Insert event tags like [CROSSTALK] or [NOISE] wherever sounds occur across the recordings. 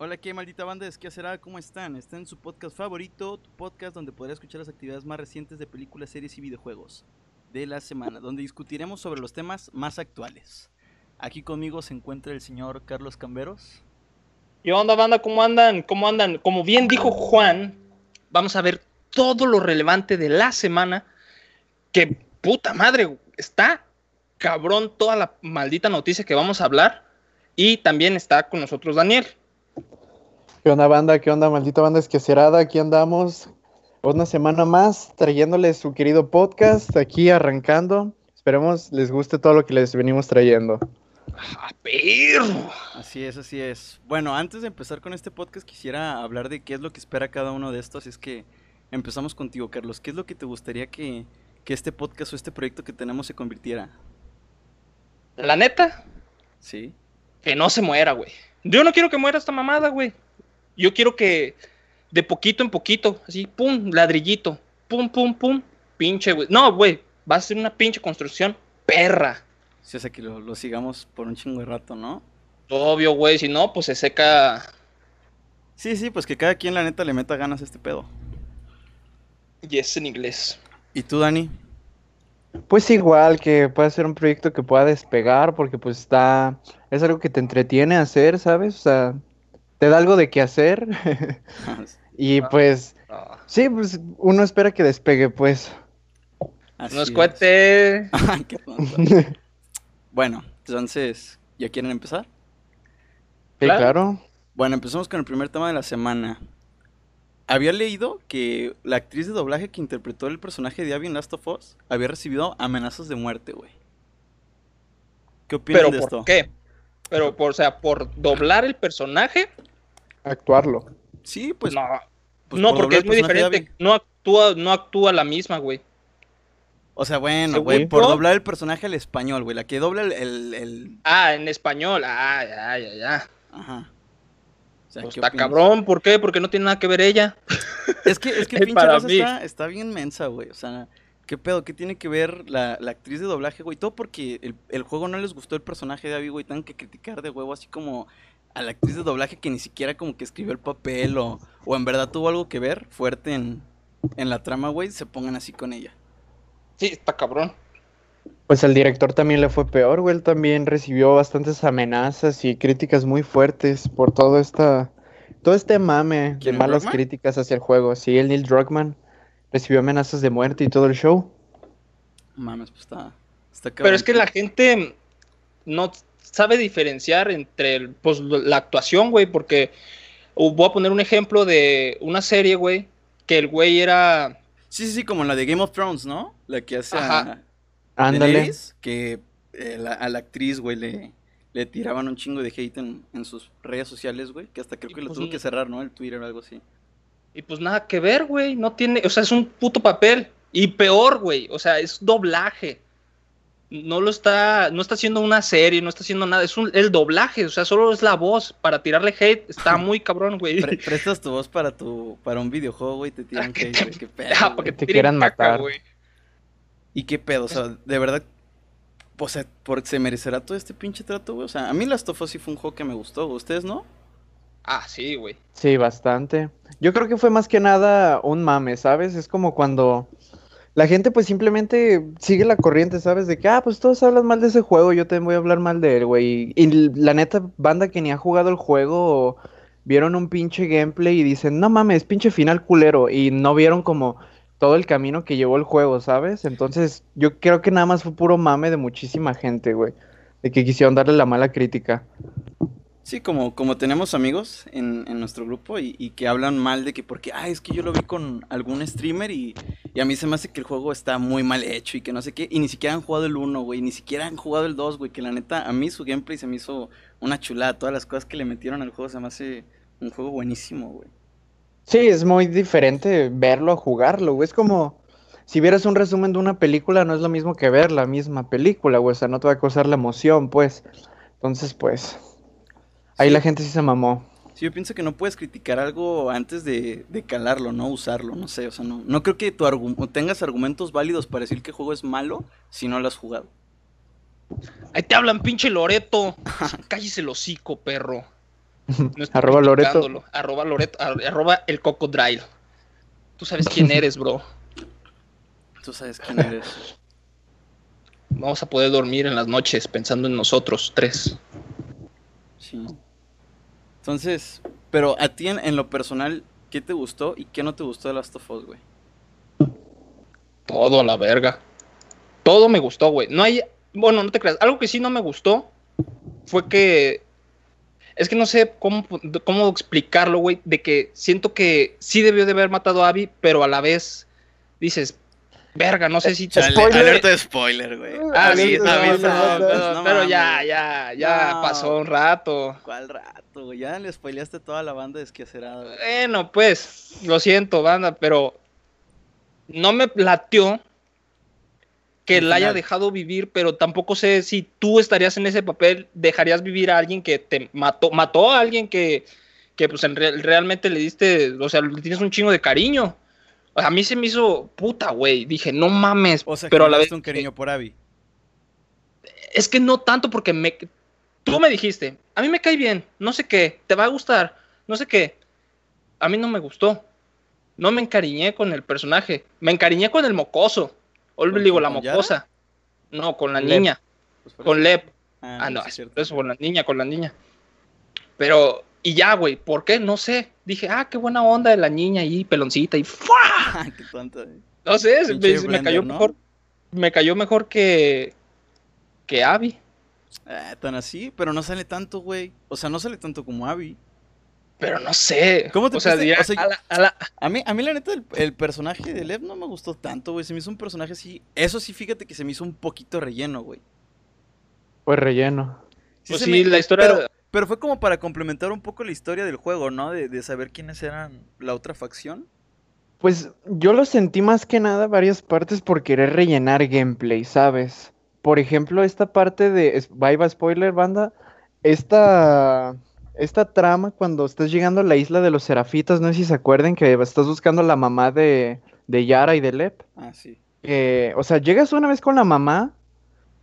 Hola, ¿qué maldita banda? Es que será, ¿cómo están? Está en su podcast favorito, tu podcast donde podrás escuchar las actividades más recientes de películas, series y videojuegos de la semana, donde discutiremos sobre los temas más actuales. Aquí conmigo se encuentra el señor Carlos Camberos. ¿Qué onda, banda? ¿Cómo andan? ¿Cómo andan? Como bien dijo Juan, vamos a ver todo lo relevante de la semana. Que puta madre, está cabrón toda la maldita noticia que vamos a hablar. Y también está con nosotros Daniel. ¿Qué onda, banda? ¿Qué onda, maldita banda esquecerada? Aquí andamos una semana más trayéndoles su querido podcast, aquí arrancando. Esperemos les guste todo lo que les venimos trayendo. ¡Ah, perro! Así es, así es. Bueno, antes de empezar con este podcast quisiera hablar de qué es lo que espera cada uno de estos. Es que empezamos contigo, Carlos. ¿Qué es lo que te gustaría que, que este podcast o este proyecto que tenemos se convirtiera? La neta, Sí. que no se muera, güey. Yo no quiero que muera esta mamada, güey. Yo quiero que de poquito en poquito, así, pum, ladrillito, pum, pum, pum, pinche, güey. No, güey, va a ser una pinche construcción perra. Sí, o sea, que lo, lo sigamos por un chingo de rato, ¿no? Obvio, güey, si no, pues se seca. Sí, sí, pues que cada quien la neta le meta ganas a este pedo. Yes en inglés. ¿Y tú, Dani? Pues igual que pueda ser un proyecto que pueda despegar, porque pues está, es algo que te entretiene hacer, ¿sabes? O sea, te da algo de qué hacer. [LAUGHS] [LAUGHS] y pues, sí, pues uno espera que despegue, pues. Así No es es. cohete. [LAUGHS] Ay, qué tonto. bueno, entonces, ¿ya quieren empezar? Sí, Claro. claro. Bueno, empezamos con el primer tema de la semana. Había leído que la actriz de doblaje que interpretó el personaje de Abby en Last of Us había recibido amenazas de muerte, güey. ¿Qué opinan ¿Pero de por esto? qué? Pero, por, o sea, por doblar el personaje, Actuarlo. Sí, pues. no. pues no, por porque es muy diferente. No actúa, no actúa la misma, güey. O sea, bueno, güey, por doblar el personaje al español, güey. La que dobla el. el- el- Ah, en español. Ah, ya, ya, ya. Ajá. O sea, Pues ¿qué está opinas? cabrón, ¿por qué? Porque no tiene nada que ver ella. Es que, es que [LAUGHS] pinche para raza mí. está, está bien mensa, güey. O sea, ¿qué pedo? ¿Qué tiene que ver la, la actriz de doblaje, güey? Todo porque el, el juego no les gustó el personaje de Abby, güey. Tienen que criticar de huevo así como a la actriz de doblaje que ni siquiera como que escribió el papel o, o en verdad tuvo algo que ver fuerte en, en la trama, güey. Se pongan así con ella. Sí, está cabrón. Pues al director también le fue peor, güey. Él también recibió bastantes amenazas y críticas muy fuertes por todo esta, todo este mame de ¿Quién, el malas Druckmann? críticas hacia el juego. Sí, el Neil Druckmann recibió amenazas de muerte y todo el show. Mames, pues está. está Pero es que la gente no sabe diferenciar entre el- pues, la actuación, güey, porque uh, voy a poner un ejemplo de una serie, güey, que el güey era... Sí, sí, sí, como la de Game of Thrones, ¿no? La que hace a Ajá. Ándale. Daenerys, que eh, la- a la actriz, güey, le, le tiraban un chingo de hate en, en sus redes sociales, güey, que hasta creo Y que lo pues tuvo que cerrar, ¿no? El Twitter o algo así. Y pues nada que ver, güey, no tiene... O sea, es un puto papel. Y peor, güey, o sea, es doblaje. No lo está, no está haciendo una serie, no está haciendo nada, es un, el doblaje, o sea, solo es la voz para tirarle hate, está [LAUGHS] muy cabrón, güey. Pre- prestas tu voz para tu para un videojuego, güey, te tiran que hate, te- güey, qué [LAUGHS] pedo, Ah, güey. para que Te quieran caca, matar. güey. ¿Y qué pedo? O sea, de verdad, o sea, por, ¿se merecerá todo este pinche trato, güey? O sea, a mí Last of Us sí fue un juego que me gustó. ¿Ustedes no? Ah, sí, güey. Sí, bastante. Yo creo que fue más que nada un mame, ¿sabes? Es como cuando la gente pues simplemente sigue la corriente, ¿sabes? De que, ah, pues todos hablan mal de ese juego, yo también voy a hablar mal de él, güey. Y la neta, banda que ni ha jugado el juego vieron un pinche gameplay y dicen, no mames, pinche final culero. Y no vieron como todo el camino que llevó el juego, ¿sabes? Entonces, yo creo que nada más fue puro mame de muchísima gente, güey. De que quisieron darle la mala crítica. Sí, como, como tenemos amigos en, en nuestro grupo y, y que hablan mal de que porque, ah, es que yo lo vi con algún streamer y, y a mí se me hace que el juego está muy mal hecho y que no sé qué, y ni siquiera han jugado el 1, güey, ni siquiera han jugado el 2, güey, que la neta, a mí su gameplay se me hizo una chulada, todas las cosas que le metieron al juego se me hace un juego buenísimo, güey. Sí, es muy diferente verlo a jugarlo, güey. Es como si vieras un resumen de una película, no es lo mismo que ver la misma película, güey. O sea, no te va a causar la emoción, pues. Entonces, pues, ahí Sí. la gente sí se mamó. Sí, yo pienso que no puedes criticar algo antes de, de calarlo, no usarlo, no sé, o sea, no, no creo que tu argu- tengas argumentos válidos para decir que el juego es malo si no lo has jugado. Ahí te hablan, pinche Loreto. [LAUGHS] Cállese el hocico, perro. No Arroba Loreto. Arroba Loreto. ar- Arroba el cocodrile. Tú sabes quién eres, bro. Tú sabes quién eres. Vamos a poder dormir en las noches pensando en nosotros tres. Sí. Entonces, pero a ti en, lo personal, ¿qué te gustó y qué no te gustó de Last of Us, güey? Todo a la verga. Todo me gustó, güey. No hay. Bueno, no te creas. Algo que sí no me gustó fue que. Es que no sé cómo, cómo explicarlo, güey. De que siento que sí debió de haber matado a Abby, pero a la vez dices, verga, no sé si. Chale. Spoiler. Alerta de spoiler, güey. Ah, sí, Alerta está de bien, pero, no pero mames, ya, ya, ya No. pasó un rato. ¿Cuál rato, güey? Ya le spoileaste toda la banda desquacerada, güey. Bueno, pues, lo siento, banda, pero no me platió que la haya dejado vivir, pero tampoco sé si tú estarías en ese papel, dejarías vivir a alguien que te mató, mató a alguien que, que pues en real- realmente le diste, o sea, le tienes un chingo de cariño. A mí se me hizo puta, güey. Dije, no mames, O sea, pero a la le vez un cariño por Abby. es que no tanto porque me tú me dijiste, a mí me cae bien, no sé qué, te va a gustar, no sé qué. A mí no me gustó. No me encariñé con el personaje, me encariñé con el mocoso. O ¿Con digo la Yara? mocosa. No, con la Lep. niña, Pues con. Lep. Ah, Ah, no, es eso, con la niña, con la niña. Pero y ya, güey, ¿por qué? No sé. Dije, "Ah, qué buena onda de la niña ahí, peloncita y ¡fua! [LAUGHS] Qué tonto, güey. No sé, me, me Blender, cayó ¿no? mejor. Me cayó mejor que que Abby. Ah, tan así, pero no sale tanto, güey. O sea, no sale tanto como Abby. Pero no sé. ¿Cómo te o sea, pusiste? diría, O sea, a la- a la- A mí, a mí la neta, el, el personaje de Lev no me gustó tanto, güey. Se me hizo un personaje así. Eso sí, fíjate que se me hizo un poquito relleno, güey. Pues relleno. Pues sí, me- la historia. Pero, pero fue como para complementar un poco la historia del juego, ¿no? De, de saber quiénes eran la otra facción. Pues yo lo sentí más que nada varias partes por querer rellenar gameplay, ¿sabes? Por ejemplo, esta parte de... bye spoiler, banda. Esta... Esta trama cuando estás llegando a la isla de los Serafitas, no sé si se acuerden que estás buscando a la mamá de, de Yara y de Lep. Ah, sí. que, o sea, llegas una vez con la mamá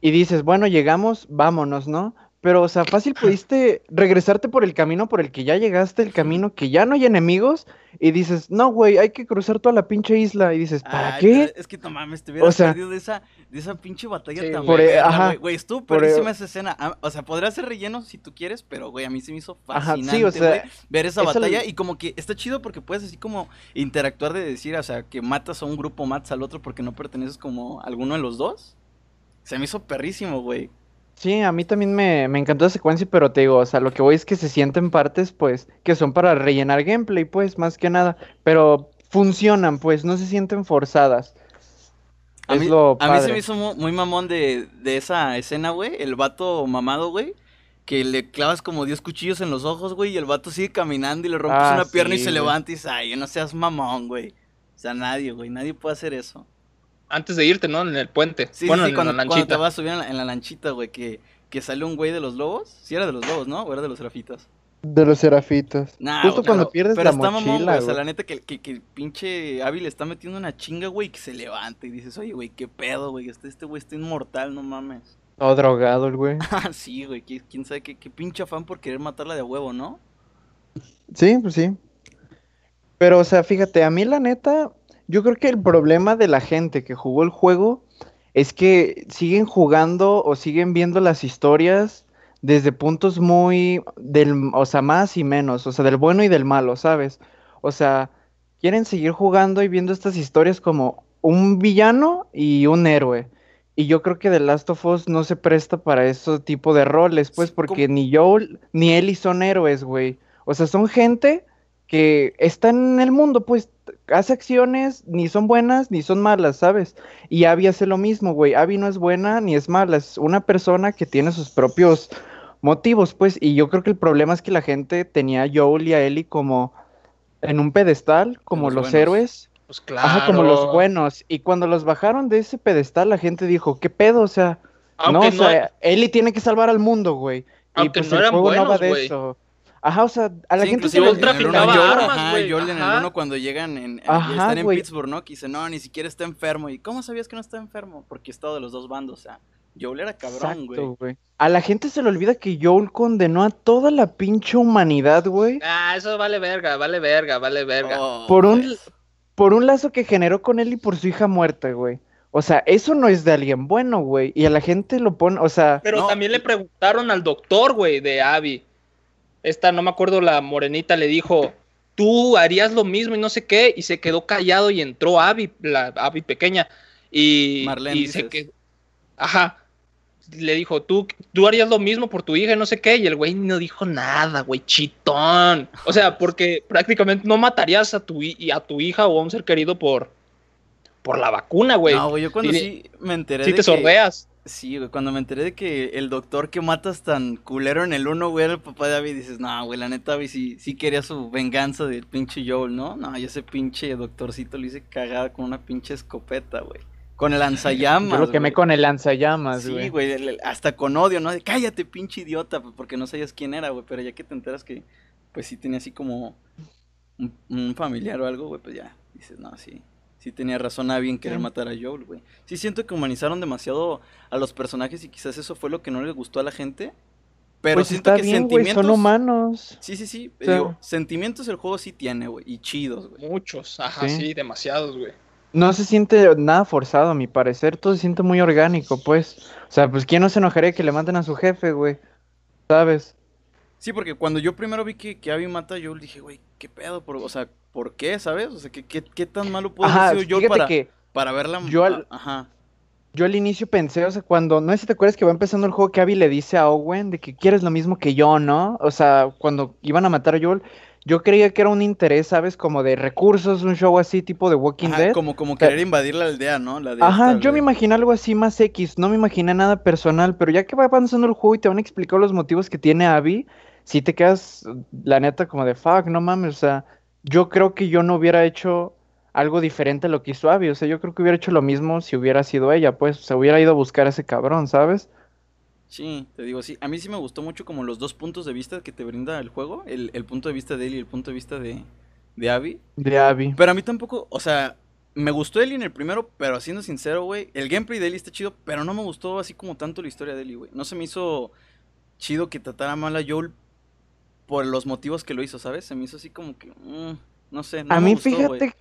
y dices, bueno, llegamos, vámonos, ¿no? Pero, o sea, fácil pudiste regresarte por el camino por el que ya llegaste, el camino que ya no hay enemigos, y dices, no, güey, hay que cruzar toda la pinche isla. Y dices, ¿para Ay, qué? Es que no mames, te hubieras O sea- perdido de esa, de esa pinche batalla Sí, tan ajá. güey. Estuvo Por, eh, perrísima esa escena. Ah, O sea, podrá ser relleno si tú quieres, pero, güey, a mí se me hizo Ajá, sí, fascinante, o sea, güey, ver esa batalla. Y como que está chido porque puedes así como interactuar de decir, o sea, que matas a un grupo, matas al otro porque no perteneces como a alguno de los dos. Se me hizo perrísimo, güey. Sí, a mí también me, me encantó la secuencia, pero te digo, o sea, lo que voy es que se sienten partes, pues, que son para rellenar gameplay, pues, más que nada, pero funcionan, pues, no se sienten forzadas. A es mí, lo a mí se me hizo mu- muy, mamón de, de esa escena, güey. El vato mamado, güey. Que le clavas como 10 cuchillos en los ojos, güey. Y el vato sigue caminando y le rompes Ah, una pierna y se güey. levanta y dice, ay, no seas mamón, güey. O sea, nadie, güey. Nadie puede hacer eso. Antes de irte, ¿no? En el puente. Sí, bueno, sí, sí, en cuando, la cuando lanchita. te vas a subir en la, en la lanchita, güey. Que, que sale un güey de los lobos. Sí, era de los lobos, ¿no? O era de los serafitas. De los serafitas. Nah, Justo güey, cuando pero- pierdes pero la está mamón, mochila, güey. O sea, la neta que, que, que el pinche le está metiendo una chinga, güey. Que se levanta y dices, oye, güey, qué pedo, güey. Este este güey está inmortal, no mames. Todo drogado el güey. Ah, [LAUGHS] sí, güey, qui- quién sabe qué, qué pinche afán por querer matarla de huevo, ¿no? Sí, pues sí. Pero, o sea, fíjate, a mí la neta, yo creo que el problema de la gente que jugó el juego es que siguen jugando o siguen viendo las historias desde puntos muy del, o sea, más y menos, o sea, del bueno y del malo, ¿sabes? O sea, quieren seguir jugando y viendo estas historias como un villano y un héroe. Y yo creo que The Last of Us no se presta para ese tipo de roles, pues, porque ni Joel ni Ellie son héroes, güey. O sea, son gente que está en el mundo, pues, hace acciones, ni son buenas ni son malas, ¿sabes? Y Abby hace lo mismo, güey. Abby no es buena ni es mala, es una persona que tiene sus propios motivos, pues, y yo creo que el problema es que la gente tenía a Joel y a Ellie como en un pedestal, como los héroes. Pues claro. Ajá, como los buenos. Y cuando los bajaron de ese pedestal, la gente dijo, ¿qué pedo? O sea, no, Aunque o sea, Ellie tiene que salvar al mundo, güey. Y Aunque pues no el no va de güey. eso. Ajá, o sea, a la Sí, gente se inclusive le Joel en el traficaba uno, armas, ajá, güey, Joel en el uno cuando llegan en, en- Ajá, están en güey. Pittsburgh, ¿no? Que dice, no, ni siquiera está enfermo. ¿Y cómo sabías que no está enfermo? Porque he estado de los dos bandos, o sea, Joel era cabrón, güey. Exacto, güey. A la gente se le olvida que Joel condenó a toda la pinche humanidad, güey. Ah, eso vale verga, vale verga, vale verga. Oh, Por un, pues. por un lazo que generó con él y por su hija muerta, güey. O sea, eso no es de alguien bueno, güey. Y a la gente lo pone, o sea, Pero No. también le preguntaron al doctor, güey, de Abby. Esta, no me acuerdo, la morenita le dijo, tú harías lo mismo y no sé qué, y se quedó callado y entró Abby, la Abby pequeña, y, Marlene, y se quedó, ajá, le dijo, tú, tú harías lo mismo por tu hija y no sé qué, y el güey no dijo nada, güey, chitón. O sea, porque prácticamente no matarías a tu, y a tu hija o a un ser querido por, por la vacuna, güey. No, güey, yo cuando Sí, sí me enteré sí de te que- sordeas. Sí, güey, cuando me enteré de que el doctor que matas tan culero en el 1, güey, era el papá de Abby, dices, no, güey, la neta Abby sí, sí quería su venganza del pinche Joel, ¿no? No, yo ese pinche doctorcito lo hice cagada con una pinche escopeta, güey. Con el lanzallamas, yo lo quemé güey. con el lanzallamas, Sí, güey. güey, el- el- hasta con odio, ¿no? De, cállate, pinche idiota, pues, porque no sabías quién era, güey, pero ya que te enteras que, pues sí tenía así como un, un familiar o algo, güey, pues ya, dices, no, sí, sí tenía razón Abby en querer Sí. matar a Joel, güey. Sí siento que humanizaron demasiado a los personajes y quizás eso fue lo que no les gustó a la gente, pero pues siento está que bien, sentimientos... son humanos. Sí, sí, sí, O sea- digo, sentimientos el juego sí tiene, güey, y chidos, güey. Muchos, ajá, Sí. sí, demasiados, güey. No se siente nada forzado, a mi parecer. Todo se siente muy orgánico, pues. O sea, pues, ¿quién no se enojaría que le maten a su jefe, güey? ¿Sabes? Sí, porque cuando yo primero vi que, que Abby mata a Joel, dije, güey, ¿qué pedo? Por- o sea, ¿por qué, sabes? O sea, ¿qué, qué, qué tan malo Ajá, haber sido fíjate para, que para verla? yo al- Ajá. yo al inicio pensé, o sea, cuando, no sé si te acuerdas que va empezando el juego que Abby le dice a Owen de que quieres lo mismo que yo, ¿no? O sea, cuando iban a matar a Joel, yo creía que era un interés, ¿sabes? Como de recursos, un show así tipo de Walking Ajá, Dead. como, como querer invadir la aldea, ¿no? La Ajá, esta, yo me imaginé algo así más X, no me imaginé nada personal, pero ya que va avanzando el juego y te van a explicar los motivos que tiene Abby, si te quedas, la neta, como de fuck, no mames, o sea, yo creo que yo no hubiera hecho algo diferente a lo que hizo Abby, o sea, yo creo que hubiera hecho lo mismo si hubiera sido ella, pues, o sea, hubiera ido a buscar a ese cabrón, ¿sabes? Sí, te digo, sí. A mí sí me gustó mucho como los dos puntos de vista que te brinda el juego. El, el punto de vista de él y el punto de vista de, de Abby. De Abby. Pero a mí tampoco, o sea, me gustó Ellie en el primero, pero siendo sincero, güey, el gameplay de Ellie está chido, pero no me gustó así como tanto la historia de Ellie, güey. No se me hizo chido que tratara mal a Joel por los motivos que lo hizo, ¿sabes? Se me hizo así como que, mm, no sé, no a mí gustó, fíjate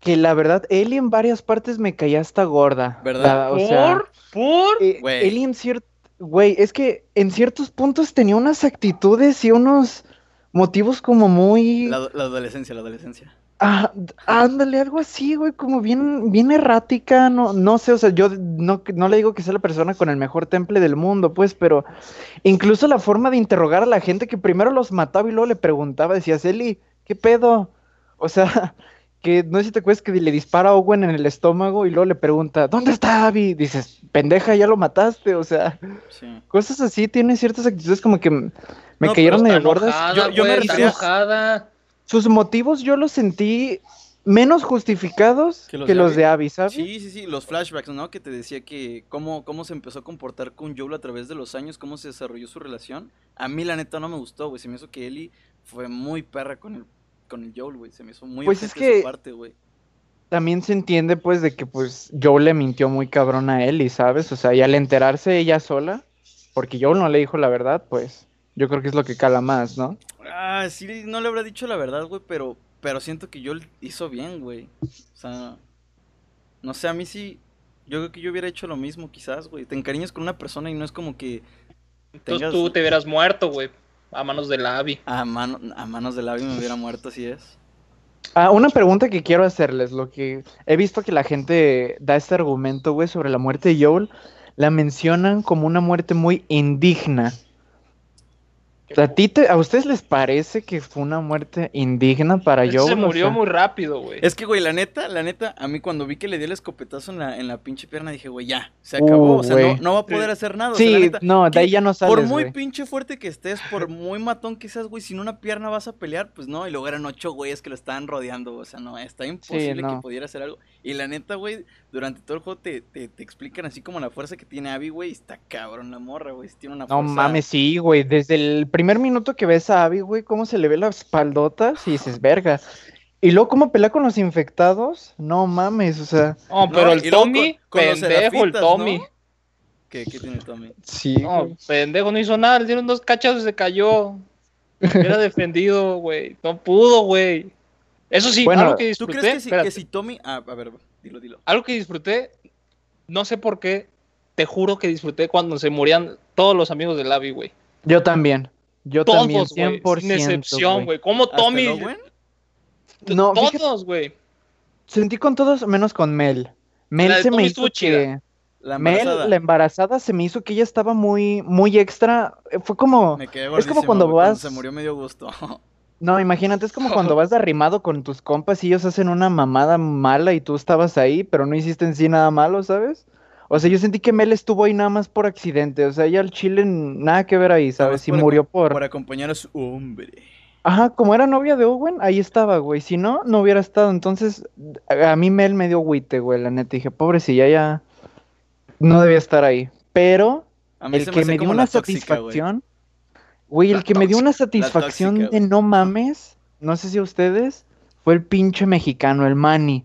que la verdad, Ellie en varias partes me caía hasta gorda. ¿Verdad? La- o sea, ¿Por? ¿Por? Eh. Ellie en cierto, güey, es que en ciertos puntos tenía unas actitudes y unos motivos como muy, La, la adolescencia, la adolescencia. Ah, ándale, algo así, güey, como bien, bien errática, no, no sé, o sea, yo no, no le digo que sea la persona con el mejor temple del mundo, pues, pero incluso la forma de interrogar a la gente que primero los mataba y luego le preguntaba, decías, Eli, ¿qué pedo? O sea, [LAUGHS] que no sé si te acuerdas que le dispara a Owen en el estómago y luego le pregunta, ¿dónde está Abby? Dices, pendeja, ya lo mataste, o sea, Sí. cosas así, tiene ciertas actitudes como que me No, cayeron medio gordas. enojada, Yo- yo me está refería- enojada. Sus motivos yo los sentí menos justificados Que que los los, de de Abby. ¿sabes? Sí, sí, sí, los flashbacks, ¿no? Que te decía que cómo, cómo se empezó a comportar con Joel a través de los años, cómo se desarrolló su relación. A mí la neta no me gustó, güey. Se me hizo que Ellie fue muy perra con el, con el Joel, güey. Se me hizo muy Pues es de su que- parte, güey. También se entiende pues de que pues Joel le mintió muy cabrón a Ellie, ¿sabes? O sea, y al enterarse ella sola, porque Joel no le dijo la verdad, pues yo creo que es lo que cala más, ¿no? Ah, sí, no le habrá dicho la verdad, güey, pero, pero siento que Joel hizo bien, güey. O sea, no sé, a mí sí, yo creo que yo hubiera hecho lo mismo, quizás, güey. Te encariñas con una persona y no es como que Entonces tengas tú te hubieras muerto, güey, a manos de la Abby. a, mano, a manos del labio me hubiera muerto, así es. Ah, una pregunta que quiero hacerles, lo que he visto que la gente da este argumento, güey, sobre la muerte de Joel, la mencionan como una muerte muy indigna. ¿A ti te- a ustedes les parece que fue una muerte indigna para Él Joel? se O murió sea, muy rápido, güey. Es que, güey, la neta, la neta, a mí cuando vi que le dio el escopetazo en la, en la pinche pierna, dije, güey, ya, se acabó. Uh, o sea, no, güey. no va a poder hacer nada. o sea, la Sí, neta, no, de ¿qué- ahí ya no sales, Por muy güey. pinche fuerte que estés, por muy matón que seas, güey, sin una pierna vas a pelear, pues no. Y luego eran ocho güeyes que lo estaban rodeando, o sea, no, está imposible que no. pudiera hacer algo. Y la neta, güey, durante todo el juego te, te, te explican así como la fuerza que tiene Abby, güey, y está cabrón la morra, güey, tiene una No fuerza. mames, sí, güey. Desde el primer minuto que ves a Abby, güey, cómo se le ve las espaldotas y dices, [LAUGHS] verga. Y luego cómo pelea con los infectados. No mames, o sea. No, pero No, el Tommy, con- con los pendejo el Tommy. ¿no? ¿Qué, qué tiene Tommy? Sí. No, güey. pendejo, no hizo nada. Le dieron dos cachazos y se cayó. Era [LAUGHS] defendido, güey. No pudo, güey. Eso sí, Bueno, algo que ¿Tú disfruté. crees que si, que si Tommy... Ah, a ver, dilo, dilo. Algo que disfruté, no sé por qué, te juro que disfruté cuando se morían todos los amigos de Lavi, güey. Yo también. Yo también, Todos, güey. 100%. Sin excepción, güey. ¿Cómo ¿Hasta Tommy? No, todos, güey. Sentí con todos menos con Mel. Mel La se me hizo que... La Mel, embarazada. la embarazada, se me hizo que ella estaba muy, muy extra. Fue como... Me quedé Es como cuando vas- se murió medio gusto. [LAUGHS] No, imagínate, es como [LAUGHS] cuando vas arrimado con tus compas y ellos hacen una mamada mala y tú estabas ahí, pero no hiciste en sí nada malo, ¿sabes? O sea, yo sentí que Mel estuvo ahí nada más por accidente, o sea, ella al chile nada que ver ahí, ¿sabes? Y por murió por... Por acompañar a su hombre. Ajá, como era novia de Owen, ahí estaba, güey. Si no, no hubiera estado. Entonces, a mí Mel me dio agüite, güey, la neta. Dije, pobrecilla, ya no debía estar ahí. Pero A mí el se que hace me dio una tóxica, satisfacción, güey, el La que me dio una satisfacción tóxica, de güey. no mames, no sé si a ustedes, fue el pinche mexicano, el Manny.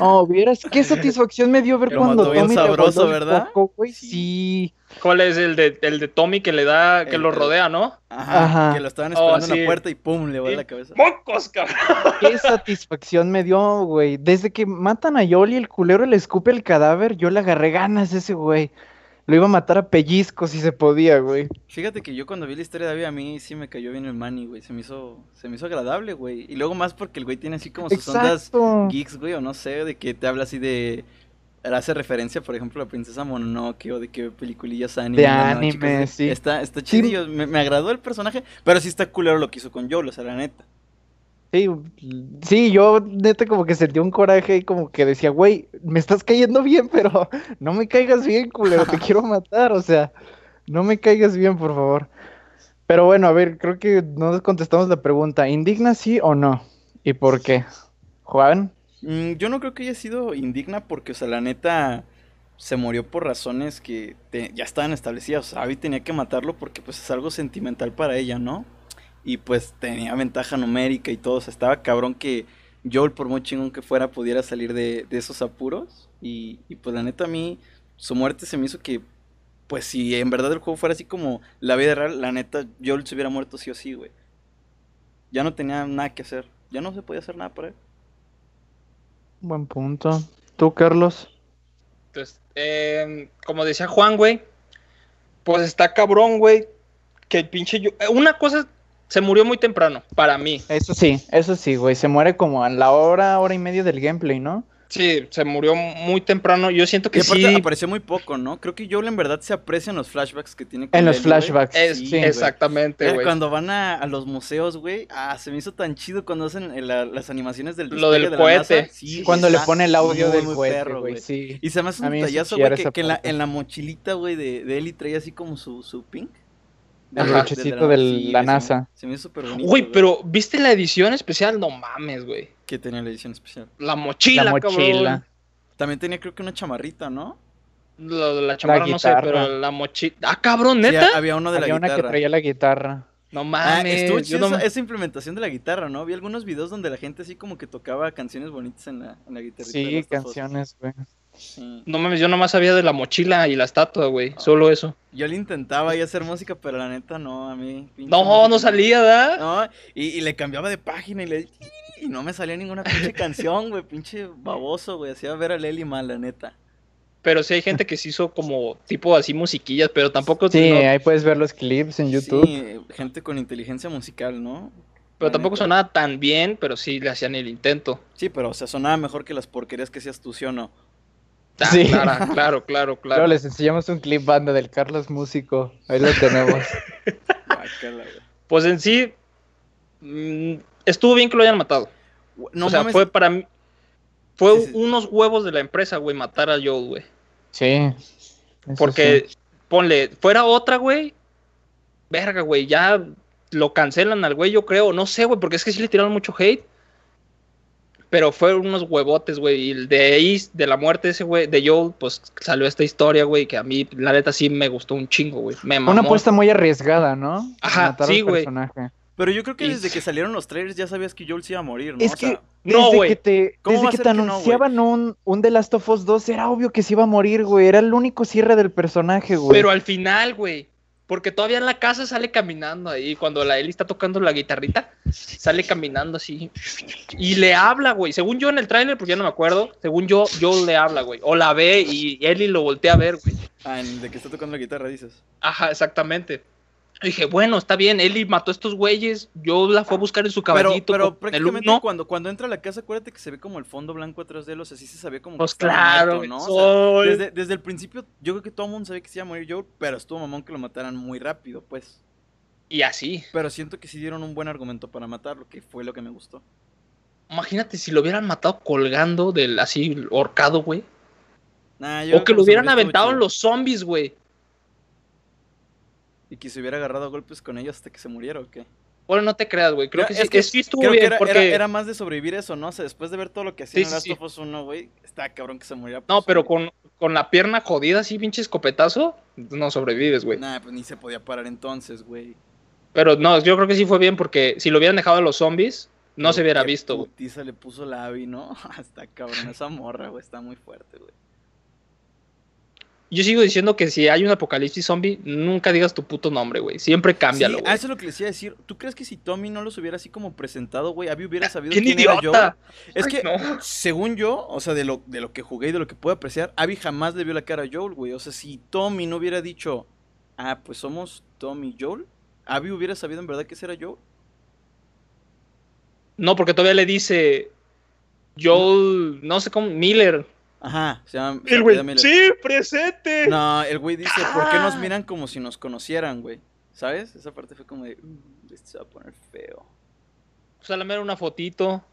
Oh, vieras qué [LAUGHS] satisfacción me dio ver cuando mató bien Tommy sabroso, el ¿verdad? coco, güey. Sí. ¿Cuál es el de, el de Tommy que le da, que El- lo el- rodea, no? Ajá, Ajá. Que lo estaban Oh, esperando en la puerta y pum, le va Sí. la cabeza. ¡Mocos, cabrón! Qué satisfacción me dio, güey. Desde que matan a Yoli, el culero le escupe el cadáver, yo le agarré ganas a ese güey. Lo iba a matar a pellizcos si se podía, güey. Fíjate que yo cuando vi la historia de Abby, a mí sí me cayó bien el Manny, güey. Se me hizo, se me hizo agradable, güey. Y luego más porque el güey tiene así como sus ondas Exacto. geeks, güey, o no sé, de que te habla así de... Hace referencia, por ejemplo, a Princesa Mononoke o de qué peliculillas anime. De ¿no? anime, sí. Está, está Sí. chidillo, me, me agradó el personaje, pero sí está culero lo que hizo con Joel, o sea, la neta. Sí, sí, yo neta como que sentí un coraje y como que decía, güey, me estás cayendo bien, pero [LAUGHS] no me caigas bien, culero, te quiero [LAUGHS] matar, o sea, no me caigas bien, por favor. Pero bueno, a ver, creo que no contestamos la pregunta, ¿indigna sí o no? ¿Y por qué? Juan, Mm, yo no creo que haya sido indigna porque, o sea, la neta se murió por razones que te- ya estaban establecidas. O sea, Abby tenía que matarlo porque pues es algo sentimental para ella, ¿no? Y pues tenía ventaja numérica y todo. O sea, estaba cabrón que Joel, por muy chingón que fuera, pudiera salir de, de esos apuros. Y, y pues la neta a mí, su muerte se me hizo que, pues si en verdad el juego fuera así como la vida real, la neta Joel se hubiera muerto sí o sí, güey. Ya no tenía nada que hacer. Ya no se podía hacer nada para él. buen punto. ¿Tú, Carlos? Entonces, eh, como decía Juan, güey, pues está cabrón, güey, que el pinche yo... Una cosa, se murió muy temprano, para mí. Eso sí, eso sí, güey, se muere como a la hora, hora y media del gameplay, ¿no? Sí, se murió muy temprano. Yo siento Y que aparte sí. apareció muy poco, ¿no? Creo que Joel en verdad se aprecia en los flashbacks que tiene con En los Ellie, flashbacks, Es, Sí, exactamente, Eh, güey. Cuando van a, a los museos, güey, ah, se me hizo tan chido cuando hacen eh, la- las animaciones del Lo del de la cohete. Sí, Cuando le pone el audio muy, del muy cohete, perro, güey, sí. Y se me hace un chillar güey, que, en, la, en la mochilita, güey, de, de Ellie traía así como su, su pink. El brochecito de Sí, la güey, se me- NASA. Se me hizo súper bonito. Güey, pero ¿viste la edición especial? No mames, güey. Que tenía la edición especial. La mochila, La mochila. cabrón. También tenía creo que una chamarrita, ¿no? De la chamarra no sé, guitarra. pero la mochila. Ah, cabrón, Sí, neta. había uno de la Había una que guitarra. traía la guitarra. No Ah, mames. estuvo yo chido no- esa, implementación de la guitarra, ¿no? Vi algunos videos donde la gente así como que tocaba canciones bonitas en la, en la guitarrita. de Sí, canciones, güey. Sí. No mames, yo nomás sabía de la mochila y la estatua, güey. Solo eso. Yo le intentaba ahí hacer música, pero la neta no, a mí. pinche No, música no salía, ¿verdad? No, y, y le cambiaba de página y le... Y no me salía ninguna pinche [LAUGHS] canción, güey, pinche baboso, güey. Hacía ver a Lely mal, la neta. Pero sí hay gente que se hizo como tipo así musiquillas, pero tampoco. Sí, no- ahí puedes ver los clips en YouTube. Sí, gente con inteligencia musical, ¿no? pero La tampoco neta. sonaba tan bien, pero sí le hacían el intento. Sí, pero o sea, sonaba mejor que las porquerías que hacías tú, ¿sí o no? Ah, Sí. Claro, [LAUGHS] claro, claro, les enseñamos un clip banda del Carlos Músico. Ahí lo tenemos. [LAUGHS] Pues en sí, mm, estuvo bien que lo hayan matado. No o sea, mames, fue para mí. Fue Sí, sí. unos huevos de la empresa, güey, matar a Joel, güey. Sí. Porque, sí. ponle, fuera otra, güey. Verga, güey, ya lo cancelan al güey, yo creo. No sé, güey, porque es que sí le tiraron mucho hate. Pero fueron unos huevotes, güey. Y el de ahí, de la muerte de ese güey, de Joel, pues salió esta historia, güey, que a mí, la neta, sí me gustó un chingo, güey. Me mamó. Una apuesta muy arriesgada, ¿no? Ajá, Matar sí, güey. Pero yo creo que desde que salieron los trailers ya sabías que Joel se iba a morir, ¿no? Es O sea, que No, desde güey. que te, ¿Cómo desde que te que no, güey? anunciaban un, un The Last of Us 2, era obvio que se iba a morir, güey. Era el único cierre del personaje, güey. Pero al final, güey. Porque todavía en la casa sale caminando ahí. Cuando la Ellie está tocando la guitarrita, sale caminando así. Y le habla, güey. Según yo en el tráiler, porque ya no me acuerdo. Según yo, Joel le habla, güey. O la ve y Ellie lo voltea a ver, güey. ah, en- de que está tocando la guitarra, dices. Ajá, exactamente. Y dije, bueno, está bien. Ellie mató a estos güeyes. Yo la fue a buscar en su caballito. pero el prácticamente uno. cuando, cuando entra a la casa, acuérdate que se ve como el fondo blanco atrás de él, o sea, sí se sabía como que Pues estaba claro, muerto, ¿no? O sea, desde, desde el principio, yo creo que todo el mundo sabía que se iba a morir Joel, pero estuvo mamón que lo mataran muy rápido, pues. Y así. Pero siento que sí dieron un buen argumento para matarlo, que fue lo que me gustó. Imagínate si lo hubieran matado colgando del así horcado, güey. Nah, O que creo lo hubieran aventado los zombies, güey. Y que se hubiera agarrado a golpes con ellos hasta que se muriera, ¿o qué? Bueno, no te creas, güey. Creo que, es sí, que que sí estuvo Creo que bien. era, porque... era- era más de sobrevivir eso, ¿no? O sea, después de ver todo lo que hacía Sí, en Last of Us 1, güey, está cabrón que se muriera. No, pues, pero con, con la pierna jodida, así, pinche escopetazo, no sobrevives, güey. Nah, pues ni se podía parar entonces, güey. Pero no, yo creo que sí fue bien porque si lo hubieran dejado a los zombies, no Pero se hubiera visto, güey. le puso la Abby, ¿no? [LAUGHS] está cabrón, esa morra, güey, está muy fuerte, güey. Yo sigo diciendo que si hay un apocalipsis zombie, nunca digas tu puto nombre, güey. Siempre cámbialo, Sí, güey. a eso es lo que les iba a decir. ¿Tú crees que si Tommy no los hubiera así como presentado, güey, Abby hubiera sabido ¡Bien quién era idiota! Joel? Es Ay, que, no. según yo, o sea, de lo, de lo que jugué y de lo que puedo apreciar, Abby jamás le vio la cara a Joel, güey. O sea, si Tommy no hubiera dicho, ah, pues somos Tommy y Joel, Abby hubiera sabido en verdad que ese era Joel. No, porque todavía le dice Joel, no sé cómo, Miller. Ajá, se llama. El güey, sí, presente. No, el güey dice, ¿por qué nos Ah. miran como si nos conocieran, güey? ¿Sabes? Esa parte fue como de, "Uh, esto se va a poner feo. O sea, la mera una fotito.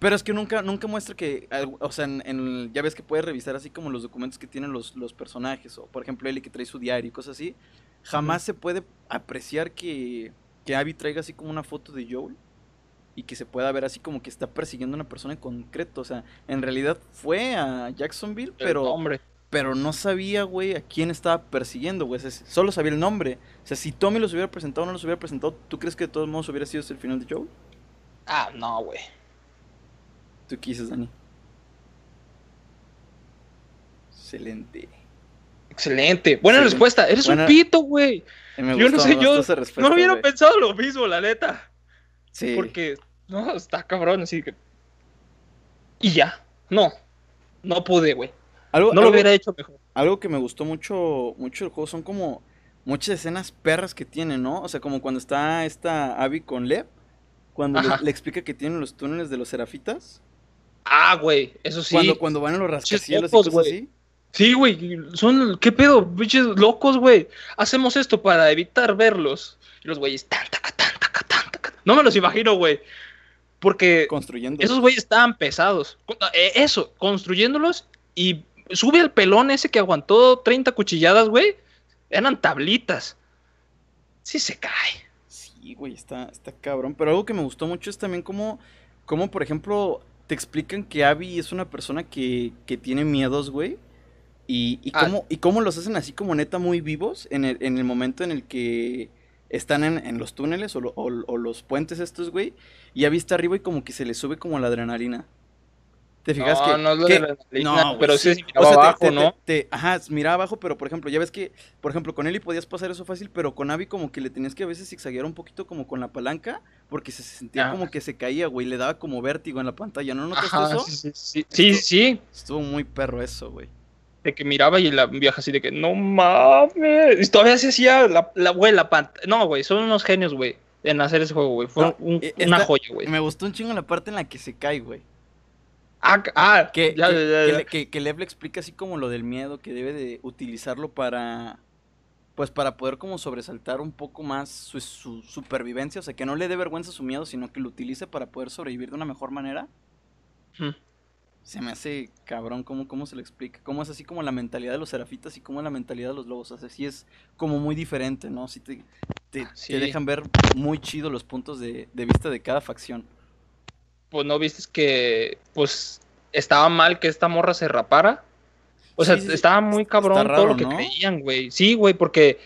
Pero es que nunca, nunca muestra que, o sea, en, en- ya ves que puedes revisar así como los documentos que tienen los, los personajes, o por ejemplo Ellie que trae su diario y cosas así, jamás se puede apreciar que, que Abby traiga así como una foto de Joel y que se pueda ver así como que está persiguiendo a una persona en concreto, o sea, en realidad fue a Jacksonville, Pero, pero, hombre. pero no sabía, güey, a quién estaba persiguiendo, güey, o sea, solo sabía el nombre, o sea, si Tommy los hubiera presentado o no los hubiera presentado, ¿tú crees que de todos modos hubiera sido el final de Joel? Ah, no, güey. ¿Tú qué dices, Dani? Excelente. Excelente. Buena respuesta. Eres Buena- un pito, güey. Yo no sé, yo No hubiera pensado lo mismo, la neta. Sí. Porque, no, está cabrón, así que. Y ya. No. No pude, güey. algo, No lo algo- hubiera hecho mejor. algo que me gustó mucho, mucho del juego son como muchas escenas perras que tiene, ¿no? O sea, como cuando está esta Abby con Lev, cuando le, explica que tienen los túneles de los serafitas, Ah, güey. Eso sí. cuando, cuando van a los rascacielos y locos, cosas güey. así. Sí, güey. Son. ¿Qué pedo? Biches locos, güey. Hacemos esto para evitar verlos. Y los güeyes. Tan, taca, tan, taca, tan, taca. No me los imagino, güey. Porque Construyendo. esos güeyes estaban pesados. Eh, Eso, construyéndolos y sube el pelón ese que aguantó 30 cuchilladas, güey. Eran tablitas. Sí se cae. Sí, güey, está, está cabrón. Pero algo que me gustó mucho es también como, como por ejemplo, te explican que Abby es una persona que, que tiene miedos, güey. Y, y, Ah. cómo, y cómo los hacen así como neta muy vivos en el, en el momento en el que están en, en los túneles o, lo- o- o los puentes estos, güey. Y Abby está arriba y como que se le sube como la adrenalina. ¿Te fijas no, que, no es lo que- de la adrenalina, güey, pero sí, sí. se miraba O sea, abajo, te- ¿no? te- ajá, miraba abajo, pero por ejemplo, ya ves que, por ejemplo, con Eli podías pasar eso fácil, pero con Abby como que le tenías que a veces zigzaguear un poquito como con la palanca, porque se sentía Ah. como que se caía, güey, le daba como vértigo en la pantalla, ¿no notaste Ajá, eso? sí, sí, sí, sí, sí, Estuvo muy perro eso, güey. De que miraba y la vieja así de que no mames. Y todavía se hacía la, la güey, la pantalla. No, güey, son unos genios, güey, en hacer ese juego, güey. Fue No, un- eh, una joya, güey. Me gustó un chingo la parte en la que se cae, güey. Ah, ah, Que, ya, que, ya, ya, que que- que Lev le explica así como lo del miedo, que debe de utilizarlo para, pues para poder como sobresaltar un poco más su, su supervivencia, o sea, que no le dé vergüenza su miedo, sino que lo utilice para poder sobrevivir de una mejor manera. Hmm. Se me hace cabrón cómo, cómo se le explica, cómo es así como la mentalidad de los serafitas y cómo es la mentalidad de los lobos, o sea, sí es como muy diferente, ¿no? Sí te, te, te Sí. dejan ver muy chido los puntos de, de vista de cada facción. Pues no viste que, pues, estaba mal que esta morra se rapara. O sea, Sí, sí, sí. estaba muy cabrón todo lo que ¿no? creían, güey. Sí, güey, porque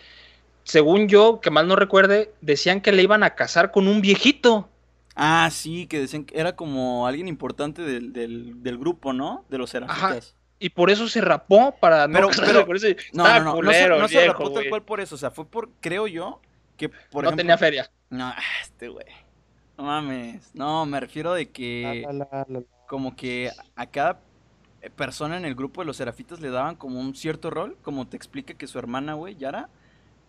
según yo, que mal no recuerde, decían que le iban a casar con un viejito. Ah, sí, que decían que era como alguien importante del, del, del grupo, ¿no? De los serafitas. Y por eso se rapó para Pero- no pero- [LAUGHS] ese- No, no, no, no, se, no se viejo, rapó tal cual por eso, o sea, fue por, creo yo, que por no ejemplo... tenía feria. No, [LAUGHS] este güey. No mames. No, me refiero de que La, la, la, la. como que a cada persona en el grupo de los serafitas le daban como un cierto rol, como te explica que su hermana, güey, Yara,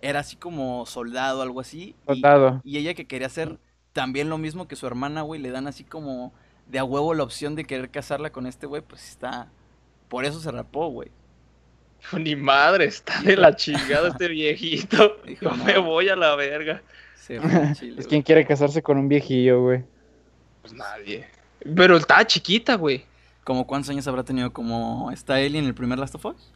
era así como soldado, algo así. y- Soldado. Y, ella que quería hacer también lo mismo que su hermana, güey, le dan así como de a huevo la opción de querer casarla con este güey, pues está... Por eso se rapó, güey. [LAUGHS] Ni madre, está de la chingada este viejito. [LAUGHS] Dijo, Yo no. me voy a la verga. Se fue [LAUGHS] chile, Es quien quiere casarse con un viejillo, güey. Pues nadie. Pero estaba chiquita, güey. ¿Como cuántos años habrá tenido? ¿Como está Ellie en el primer Last of Us?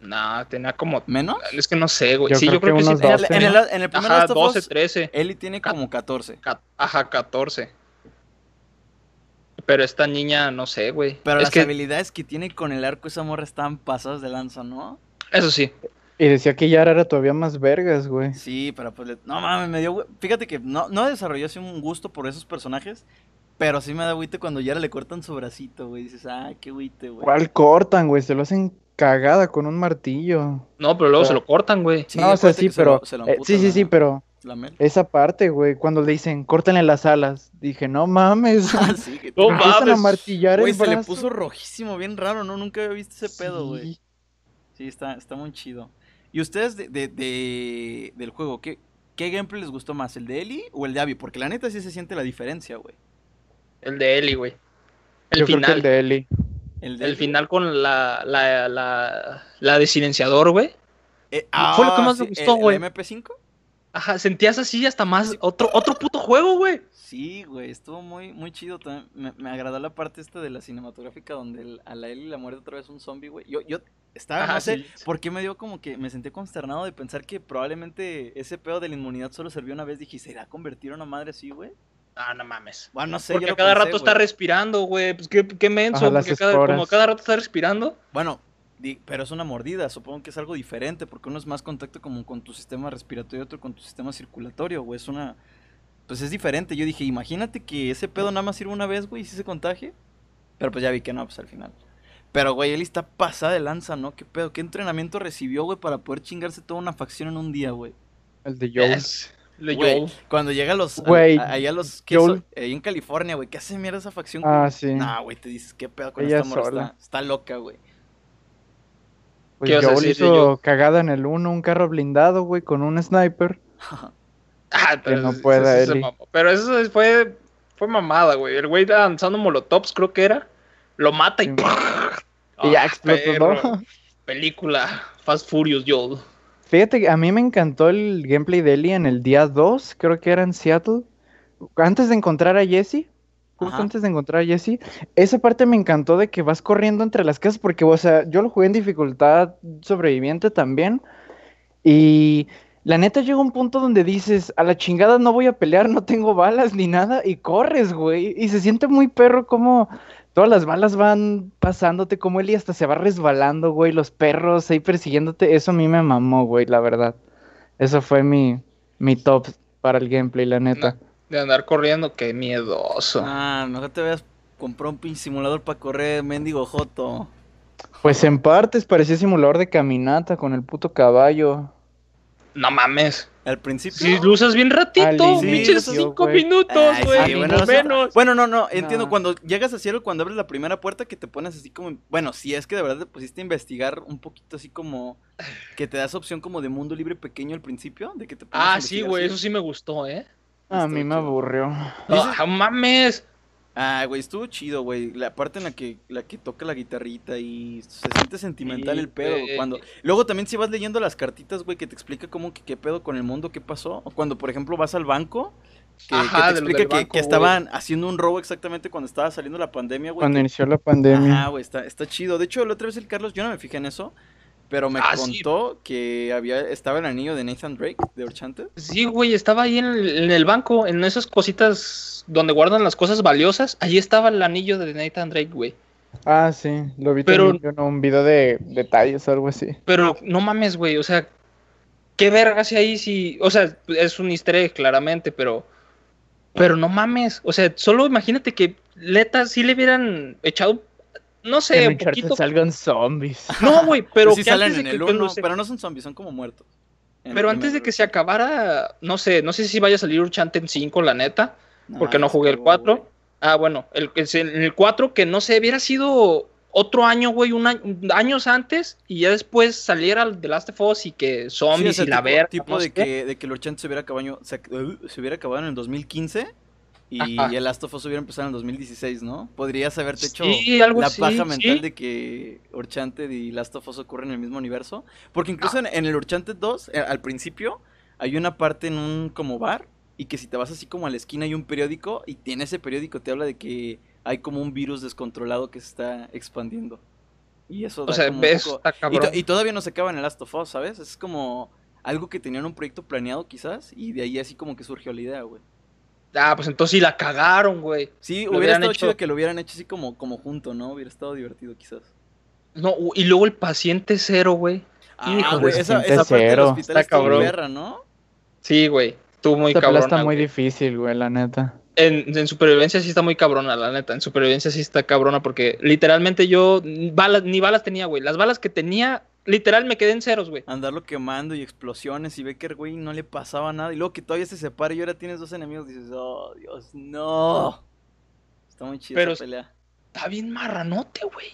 No, tenía como. ¿Menos? Es que no sé, güey. Yo Sí, creo yo creo que que, sí. unos tenía- 12. En el, en el primer Ajá, Last of 12, Us, 13. Ellie tiene como 14. Ca- Ajá, 14. Pero esta niña, no sé, güey. Pero es las que, habilidades que tiene con el arco esa morra están pasadas de lanza, ¿no? eso sí. Y decía que Yara era todavía más vergas, güey. Sí, pero pues le- no mames, me dio Fíjate que no, no desarrolló así un gusto por esos personajes, pero sí me da agüite cuando ya le cortan su bracito, güey. Dices, ah, qué agüite, güey. ¿Cuál cortan, güey? Se lo hacen cagada con un martillo. No, pero luego se lo cortan, güey. Sí, no, o sea, acuérdate sí, se lo- pero. se lo eh, amputan sí, sí, sí, pero. la. Esa parte, güey, cuando le dicen, córtenle las alas. Dije, no mames. [LAUGHS] Ah, sí, que No empiezan a mames. martillar Güey, el se le brazo. puso rojísimo, bien raro, ¿no? Nunca había visto ese pedo, güey. Sí. Está, está muy chido. ¿Y ustedes de, de- de- del juego, ¿qué, qué gameplay les gustó más? ¿El de Ellie o el de Abby? Porque la neta sí se siente la diferencia, güey. El de Eli, güey. El Yo creo que final. el de Ellie. El, de El Ellie. final con la, la, la, la de silenciador, güey. Eh, Fue lo que ah, más me gustó, güey. ¿El MP5? Ajá, sentías así hasta más otro, otro puto juego, güey. Sí, güey, estuvo muy, muy chido también. Me, me agradó la parte esta de la cinematográfica donde el- a la Ellie la muerde otra vez un zombie, güey. Yo, yo estaba, Ajá, no sé, sí. por qué me dio como que me sentí consternado de pensar que probablemente ese pedo de la inmunidad solo sirvió una vez. Dije, ¿se irá a convertir en una madre así, güey? Ah, no mames. Bueno, no sé, Porque yo cada pensé, rato está respirando, güey. Pues qué, qué menso. Ajá, porque cada, como cada rato está respirando. Bueno, di- pero es una mordida, supongo que es algo diferente, porque uno es más contacto como con tu sistema respiratorio y otro con tu sistema circulatorio, güey. Es una. Pues es diferente. Yo dije, imagínate que ese pedo nada más sirve una vez, güey, y si se contagie. Pero pues ya vi que no, pues al final. Pero, güey, él está pasada de lanza, ¿no? ¿Qué pedo? ¿Qué entrenamiento recibió, güey, para poder chingarse toda una facción en un día, güey? El de Joel. Güey. Cuando llega a los. a- Güey, a- ahí a los. ¿qué Joel- so- ahí en California, güey. ¿Qué hace mierda esa facción? Ah, sí. Nah, güey, te dices, ¿qué pedo con Ella esta morra? sola. Está, está loca, güey. Pues ¿Qué ibas a Joel hizo cagada en el 1, un carro blindado, güey, con un sniper. [LAUGHS] Ah, pero no eso- pueda, eso se Eli. mamó. Pero eso fue, fue mamada, güey. El güey lanzando molotovs, creo que era. Lo mata y. Sí. Ah, Y ya explotó, perro. ¿no? Película. Fast Furious, Joel. Fíjate que a mí me encantó el gameplay de Ellie en el día 2, creo que era en Seattle. Antes de encontrar a Jesse, justo Ajá. antes de encontrar a Jesse, esa parte me encantó de que vas corriendo entre las casas, porque, o sea, yo lo jugué en dificultad sobreviviente también. Y la neta llega un punto donde dices, a la chingada no voy a pelear, no tengo balas ni nada, y corres, güey. Y se siente muy perro como todas las balas van pasándote, como Eli hasta se va resbalando, güey, los perros ahí persiguiéndote. Eso a mí me mamó, güey, la verdad. Eso fue mi, mi top para el gameplay, la neta. De andar corriendo, qué miedoso. Ah, mejor te veas comprar un pinche simulador para correr, mendigo Joto. Pues en partes parecía simulador de caminata con el puto caballo. No mames. Al principio. Si lo usas bien ratito, pinches cinco minutos, güey. sí, bueno, o sea, menos. bueno, no, no, entiendo. No. Cuando llegas a cielo, cuando abres la primera puerta, que te pones así como. Bueno, si es que de verdad te pusiste a investigar un poquito así como. Que te das opción como de mundo libre pequeño al principio. De que te pones a Ah, sí, güey, eso sí me gustó, ¿eh? A mí me aburrió. Ah, mames. Ah, güey, estuvo chido, güey. La parte en la que, la que toca la guitarrita y se siente sentimental Sí, el pedo. güey. Cuando... Luego también si vas leyendo las cartitas, güey, que te explica cómo que qué pedo con el mundo, qué pasó. O cuando, por ejemplo, vas al banco, que, te explica que, banco, que güey. estaban haciendo un robo exactamente cuando estaba saliendo la pandemia, güey. Cuando que- inició la pandemia. Ajá, güey, está, está chido. De hecho, la otra vez el Carlos, yo no me fijé en eso, pero me Ah, sí. contó que había estaba el anillo de Nathan Drake, de Orchante. Sí, güey, estaba ahí en el, en el banco, en esas cositas donde guardan las cosas valiosas. Allí estaba el anillo de Nathan Drake, güey. Ah, sí, lo vi Pero- también yo en un video de detalles o algo así. Pero no mames, güey, o sea, ¿qué verga si ahí sí? O sea, es un easter egg, claramente, pero. Pero no mames. O sea, solo imagínate que Leta sí le hubieran echado. No sé, que un Uncharted poquito. salgan zombies. [LAUGHS] No, güey, pero Pues sí que salen antes de en que, el que 1, lo se- pero no son zombies, son como muertos. Pero antes de que se acabara, no sé, no sé si vaya a salir Uncharted 5, la neta, porque no ya se jugué el acabó, 4. güey. Ah, bueno, el, el, el 4 que no sé, hubiera sido otro año, güey, un año, años antes y ya después saliera el The Last of Us y que Sí, zombies sea, y la tipo, verga. tipo no de, que, de que el se hubiera acabado, se, uh, se hubiera acabado en el 2015 y Ajá. el Last of Us hubiera empezado en el 2016, ¿no? Podrías haberte hecho Sí, algo la paja mental sí. de que Orchanted y Last of Us ocurren en el mismo universo. Porque incluso Ah. en, en el Orchanted 2, eh, al principio, hay una parte en un como bar y que si te vas así como a la esquina hay un periódico y en ese periódico te habla de que hay como un virus descontrolado que se está expandiendo. Y eso O da sea, como un ves, poco- está y, to- y todavía no se acaba en el Last of Us, ¿sabes? Es como algo que tenían un proyecto planeado quizás y de ahí así como que surgió la idea, güey. Ah, pues entonces sí la cagaron, güey. Sí, Lo hubiera hubieran estado hecho- chido que lo hubieran hecho así como, como junto, ¿no? Hubiera estado divertido quizás. No, y luego el paciente cero, güey. Ah, Hijo güey, esa, esa parte del cero. hospital Está cabrón. perra, ¿no? Sí, güey. Estuvo muy Esta cabrón. está muy difícil, güey, la neta. En, en supervivencia sí está muy cabrona, la neta. En supervivencia sí está cabrona porque literalmente yo balas, ni balas tenía, güey. Las balas que tenía, literal me quedé en ceros, güey. Andarlo quemando y explosiones y ve que güey no le pasaba nada y luego que todavía se separa y ahora tienes dos enemigos dices, oh, Dios, no. Está muy chida Pero- esa pelea. Está bien marranote, güey.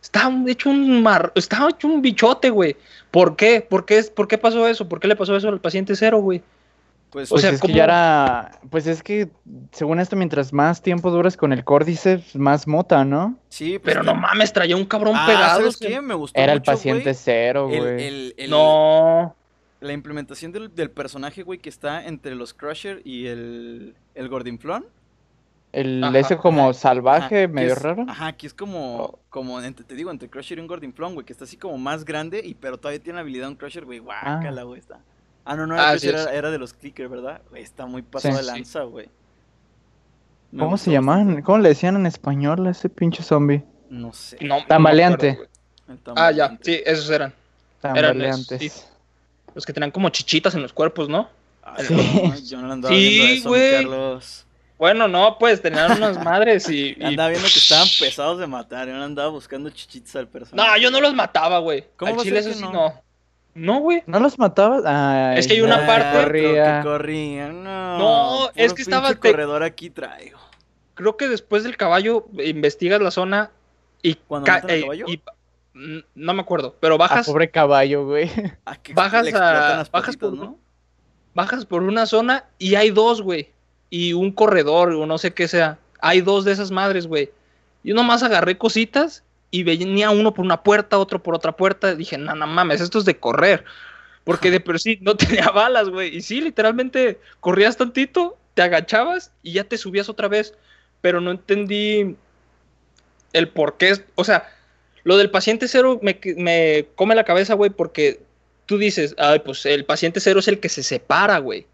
Está hecho un mar... Está hecho un bichote, güey. ¿Por qué? ¿Por qué? ¿Por qué pasó eso? ¿Por qué le pasó eso al paciente cero, güey? Pues, O Pues sea, es ¿cómo- que ya era. Pues es que, según esto, mientras más tiempo duras con el Cordyceps, más mota, ¿no? sí, pues Pero que- no mames, traía un cabrón Ah, pegado. ¿sabes qué? Me gustó Era el paciente cero, güey. el- el- No. La implementación del, del personaje, güey, que está entre los Crusher y el, el Gordinflón. El Ajá, ese como Ajá, salvaje, medio es- raro. Ajá, que es como, Oh. como entre- te digo, entre Crusher y un Gordinflón, güey, que está así como más grande, y pero todavía tiene la habilidad de un Crusher, güey, guácala, güey, está. Ah, no, no, era Ah, sí, era, era de los Clicker, ¿verdad? Güey, está muy pasado Sí. de lanza, güey. ¿Cómo se llamaban? ¿Cómo le decían en español a ese pinche zombie? No sé. No, no Tambaleante. acuerdo, ah, ya. Sí, esos eran. Eran Tambaleantes. esos, sí. Los que tenían como chichitas en los cuerpos, ¿no? Ay, Sí. no, yo no andaba Sí, güey. Carlos. Bueno, no, pues tenían unas madres y. [LAUGHS] y- Andaba viendo que estaban pesados de matar, yo no andaba buscando chichitas al personaje. No, yo no los mataba, güey. ¿Cómo Al chile eso que sí no? No. Güey. ¿No los matabas? Ay, Es que hay una ya, parte- corría. Que corría, no. No, es que estaba te- corredor aquí traigo. Creo que después del caballo investigas la zona y. ¿Cuando ca- matan al eh, caballo? y- no me acuerdo, pero Ah, bajas, pobre caballo, güey. Ah, que Bajas le explotan a- las bajas patitas, por ¿no? bajas por una zona y hay dos, güey. Y un corredor o no sé qué sea. Hay dos de esas madres, güey. Yo nomás agarré cositas y venía uno por una puerta, otro por otra puerta. Dije, no, no mames, esto es de correr. Porque de por sí no [LAUGHS] tenía balas, güey. Y sí, literalmente corrías tantito, te agachabas y ya te subías otra vez. Pero no entendí el por qué. O sea, lo del paciente cero me, me come la cabeza, güey, porque tú dices, ay, pues el paciente cero es el que se separa, güey.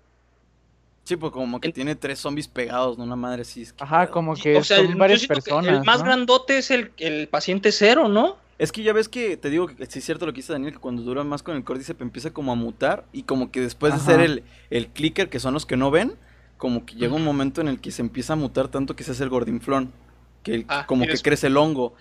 Sí, pues como que En- tiene tres zombies pegados, ¿no? Una madre así. es que Ajá, como que o sea, son varias personas. el más ¿no? grandote es el, el paciente cero, ¿no? Es que ya ves que, te digo que sí es cierto lo que dice Daniel, que cuando dura más con el Cordyceps empieza como a mutar y como que después de ser el, el clicker, que son los que no ven, como que llega un momento en el que se empieza a mutar tanto que se hace el gordinflón, que el- Ah, como que después- crece el hongo.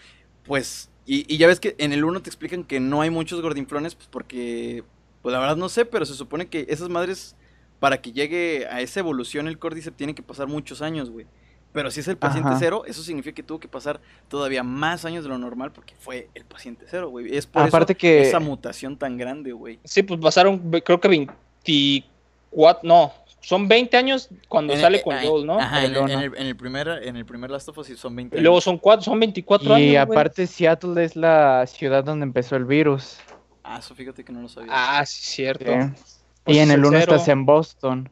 Pues, y, y ya ves que en el 1 te explican que no hay muchos gordinflones, pues porque, pues la verdad no sé, pero se supone que esas madres, para que llegue a esa evolución el Cordyceps tiene que pasar muchos años, güey. Pero si es el paciente Ajá. cero, eso significa que tuvo que pasar todavía más años de lo normal porque fue el paciente cero, güey. Es por Aparte eso que- esa mutación tan grande, güey. Sí, pues pasaron, creo que 24, no, son 20 años cuando En- sale eh, con ah, Joel, ¿no? Ajá, en, El en el, en el primer, en el primer Last of Us sí son 20 Y luego años. son cuatro, son 24 años. Y aparte Seattle es la ciudad donde empezó el virus. Ah, eso fíjate que no lo sabía. Ah, sí, cierto. ¿sí? Pues y en el el 1 cero. estás en Boston.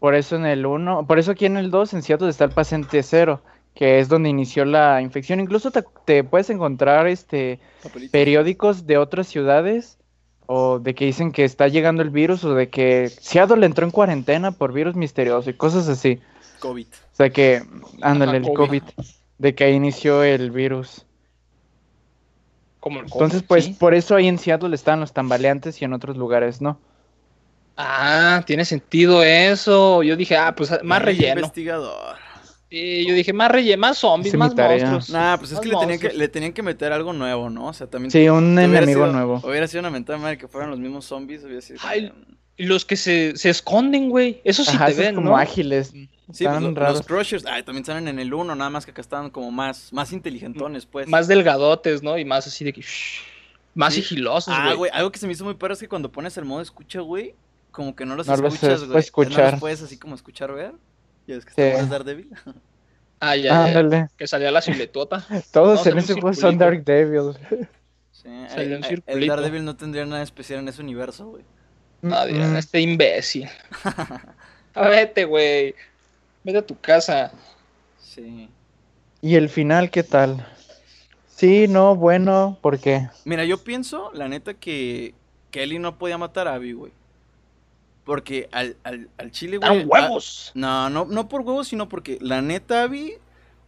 Por eso en el 1, por eso aquí en el 2 en Seattle está el paciente cero, que es donde inició la infección. Incluso te, te puedes encontrar este Papelitos. periódicos de otras ciudades o de que dicen que está llegando el virus o de que Seattle entró en cuarentena por virus misterioso y cosas así. COVID. O sea que, ándale, Ajá, el COVID. COVID, de que ahí inició el virus. Como el Entonces, COVID, pues sí. por eso ahí en Seattle están los tambaleantes y en otros lugares, ¿no? Ah, tiene sentido eso. Yo dije, ah, pues más Ay, relleno. Investigador. Sí, yo dije, más relleno, más zombies, más monstruos. Nah, pues es que le tenían que le tenían que meter algo nuevo, ¿no? O sea, también. Sí, un enemigo sido- nuevo. Hubiera sido una mentada madre que fueran los mismos zombies. Hubiera sido. Ay, Y los que se, se esconden, güey. Eso sí Ajá, te esos ven, como ¿no? ágiles. Sí, pues, Están los Crushers, ay, también salen en el 1, nada más que acá estaban como más, más inteligentones, pues. Más delgadotes, ¿no? Y más así de que. shh, más Sí. sigilosos, Ah, güey. güey, algo que se me hizo muy perro es que cuando pones el modo escucha, güey, como que no los No escuchas, puedes güey. escuchar. No los puedes así como escuchar, ver. Ya ves que Sí. está Daredevil. [LAUGHS] Ah, ya, ya, Ándale. Que salía la siluetota. [LAUGHS] Todos No, se en ese juego son. Dark Devil. Sí, el, un el- el. Daredevil no tendría nada especial en ese universo, güey. No, dirán, Mm, este imbécil. [LAUGHS] Ah, Vete, güey. Vete a tu casa. Sí. ¿Y el final qué tal? Sí, no, bueno, ¿por qué? Mira, yo pienso, la neta, que Kelly no podía matar a Abby, güey. Porque al, al, al chile, güey. ¡Dan huevos! ah, no, no, no por huevos, sino porque la neta, Abby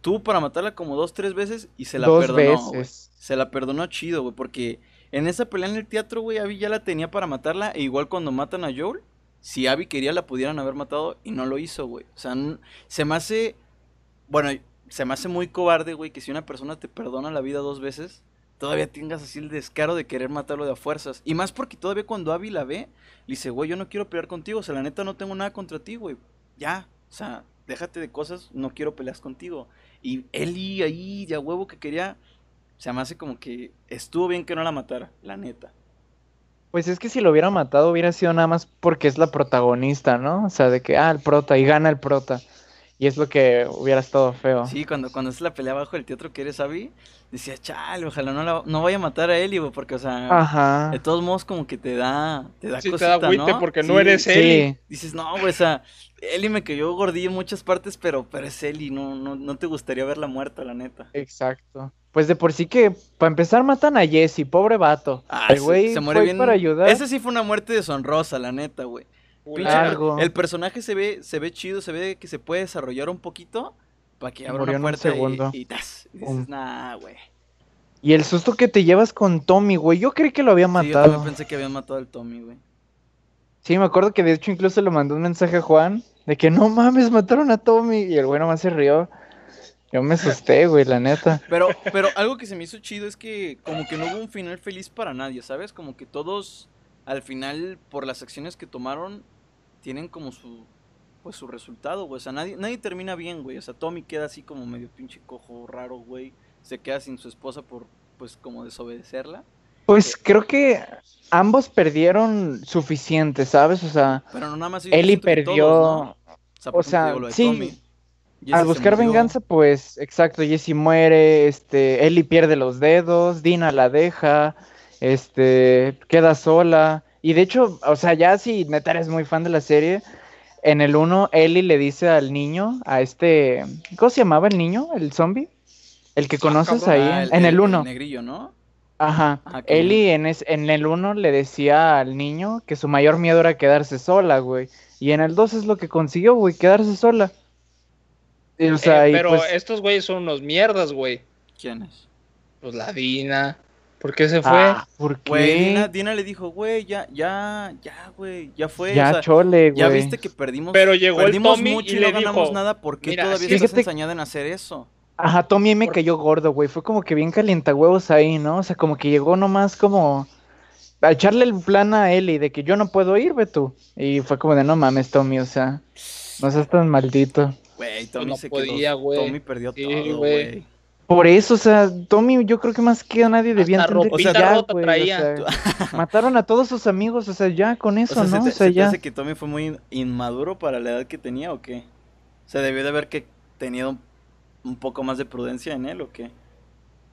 tuvo para matarla como dos, tres veces y se la Dos perdonó, veces. Se la perdonó chido, güey, porque en esa pelea en el teatro, güey, Abby ya la tenía para matarla. E igual cuando matan a Joel, si Abby quería, la pudieran haber matado y no lo hizo, güey. O sea, se me hace. Bueno, se me hace muy cobarde, güey, que si una persona te perdona la vida dos veces, todavía tengas así el descaro de querer matarlo de a fuerzas. Y más porque todavía cuando Abby la ve, le dice, güey, yo no quiero pelear contigo. O sea, la neta no tengo nada contra ti, güey. Ya, o sea, déjate de cosas, no quiero peleas contigo. Y Eli ahí, ya huevo que quería, se me hace como que estuvo bien que no la matara, la neta. Pues es que si lo hubiera matado hubiera sido nada más porque es la protagonista, ¿no? O sea, de que, ah, el prota, y gana el prota. Y es lo que hubiera estado feo. Sí, cuando, cuando es la pelea abajo del teatro que eres Abby, decía, chale, ojalá no, la, no vaya a matar a Eli, porque, o sea, Ajá. de todos modos como que te da, te da Sí, te da ¿no? porque no eres sí. Eli. Dices, no, güey, o sea, Eli me cayó gordillo en muchas partes, pero, pero es Eli, no, no, no te gustaría verla muerta, la neta. Exacto. Pues de por sí que, para empezar, matan a Jesse, pobre vato. Ah, el güey se muere fue bien. para ayudar. Ese sí fue una muerte deshonrosa, la neta, güey. Algo. El personaje se ve, se ve chido, se ve que se puede desarrollar un poquito para que abra una en un puerta y, segundo. y tas, y dices, Um. nah, güey. Y el susto que te llevas con Tommy, güey. Yo creí que lo había Sí, yo matado. pensé que habían matado al Tommy, güey. Sí, me acuerdo que de hecho incluso le mandó un mensaje a Juan de que no mames, mataron a Tommy. Y el güey nomás se rió. Yo me asusté, güey, la neta. [LAUGHS] Pero, pero algo que se me hizo chido es que como que no hubo un final feliz para nadie, ¿sabes? Como que todos al final por las acciones que tomaron tienen como su pues su resultado, güey. O sea, nadie, nadie termina bien, güey. O sea, Tommy queda así como medio pinche cojo, raro, güey. Se queda sin su esposa por pues como desobedecerla. Pues creo que ambos perdieron suficiente, ¿sabes? O sea, Pero no nada más. Eli perdió. todos, ¿no? O sea, o sí, Tommy. Al buscar venganza, pues, exacto, Jesse muere, este, Ellie pierde los dedos, Dina la deja, este, queda sola. Y de hecho, o sea, ya si neta eres muy fan de la serie, en el 1, Ellie le dice al niño, a este, ¿cómo se llamaba el niño? ¿El zombie? El que conoces cabrón. ahí, Ah, en el 1. negrillo, ¿no? Ajá. Ah, Ellie en, es- en el 1 le decía al niño que su mayor miedo era quedarse sola, güey. Y en el 2 es lo que consiguió, güey, quedarse sola. Y, o sea, Eh, pero pues- estos güeyes son unos mierdas, güey. ¿Quién es? Pues la Dina. ¿Por qué se fue? Ah, ¿por qué? Güey, Dina, Dina le dijo, güey, ya, ya, ya, güey, ya fue. ya o sea, chole, güey. ya viste que perdimos. Pero llegó el perdimos Tommy mucho y y, le no ganamos dijo, nada. ¿Por qué "Mira, todavía estás fíjate- ensañada en hacer eso? Ajá, Tommy me cayó gordo, güey. Fue como que bien calientahuevos ahí, ¿no? O sea, como que llegó nomás como a echarle el plan a Ellie de que yo no puedo ir, ve tú. Y fue como de no mames, Tommy, o sea, no seas tan maldito. Güey, Tommy no se podía, quedó. güey. Tommy perdió Sí, todo, güey. Por eso, o sea, Tommy, yo creo que más que a nadie debía Hasta entender ropita que ya, rota güey, o traía. sea, [LAUGHS] mataron a todos sus amigos, o sea, ya con O eso, sea, ¿no? ¿se, O sea, se ya. hace que Tommy fue muy inmaduro para la edad que tenía o qué? O sea, debió de haber que tenido un, un poco más de prudencia en él o qué?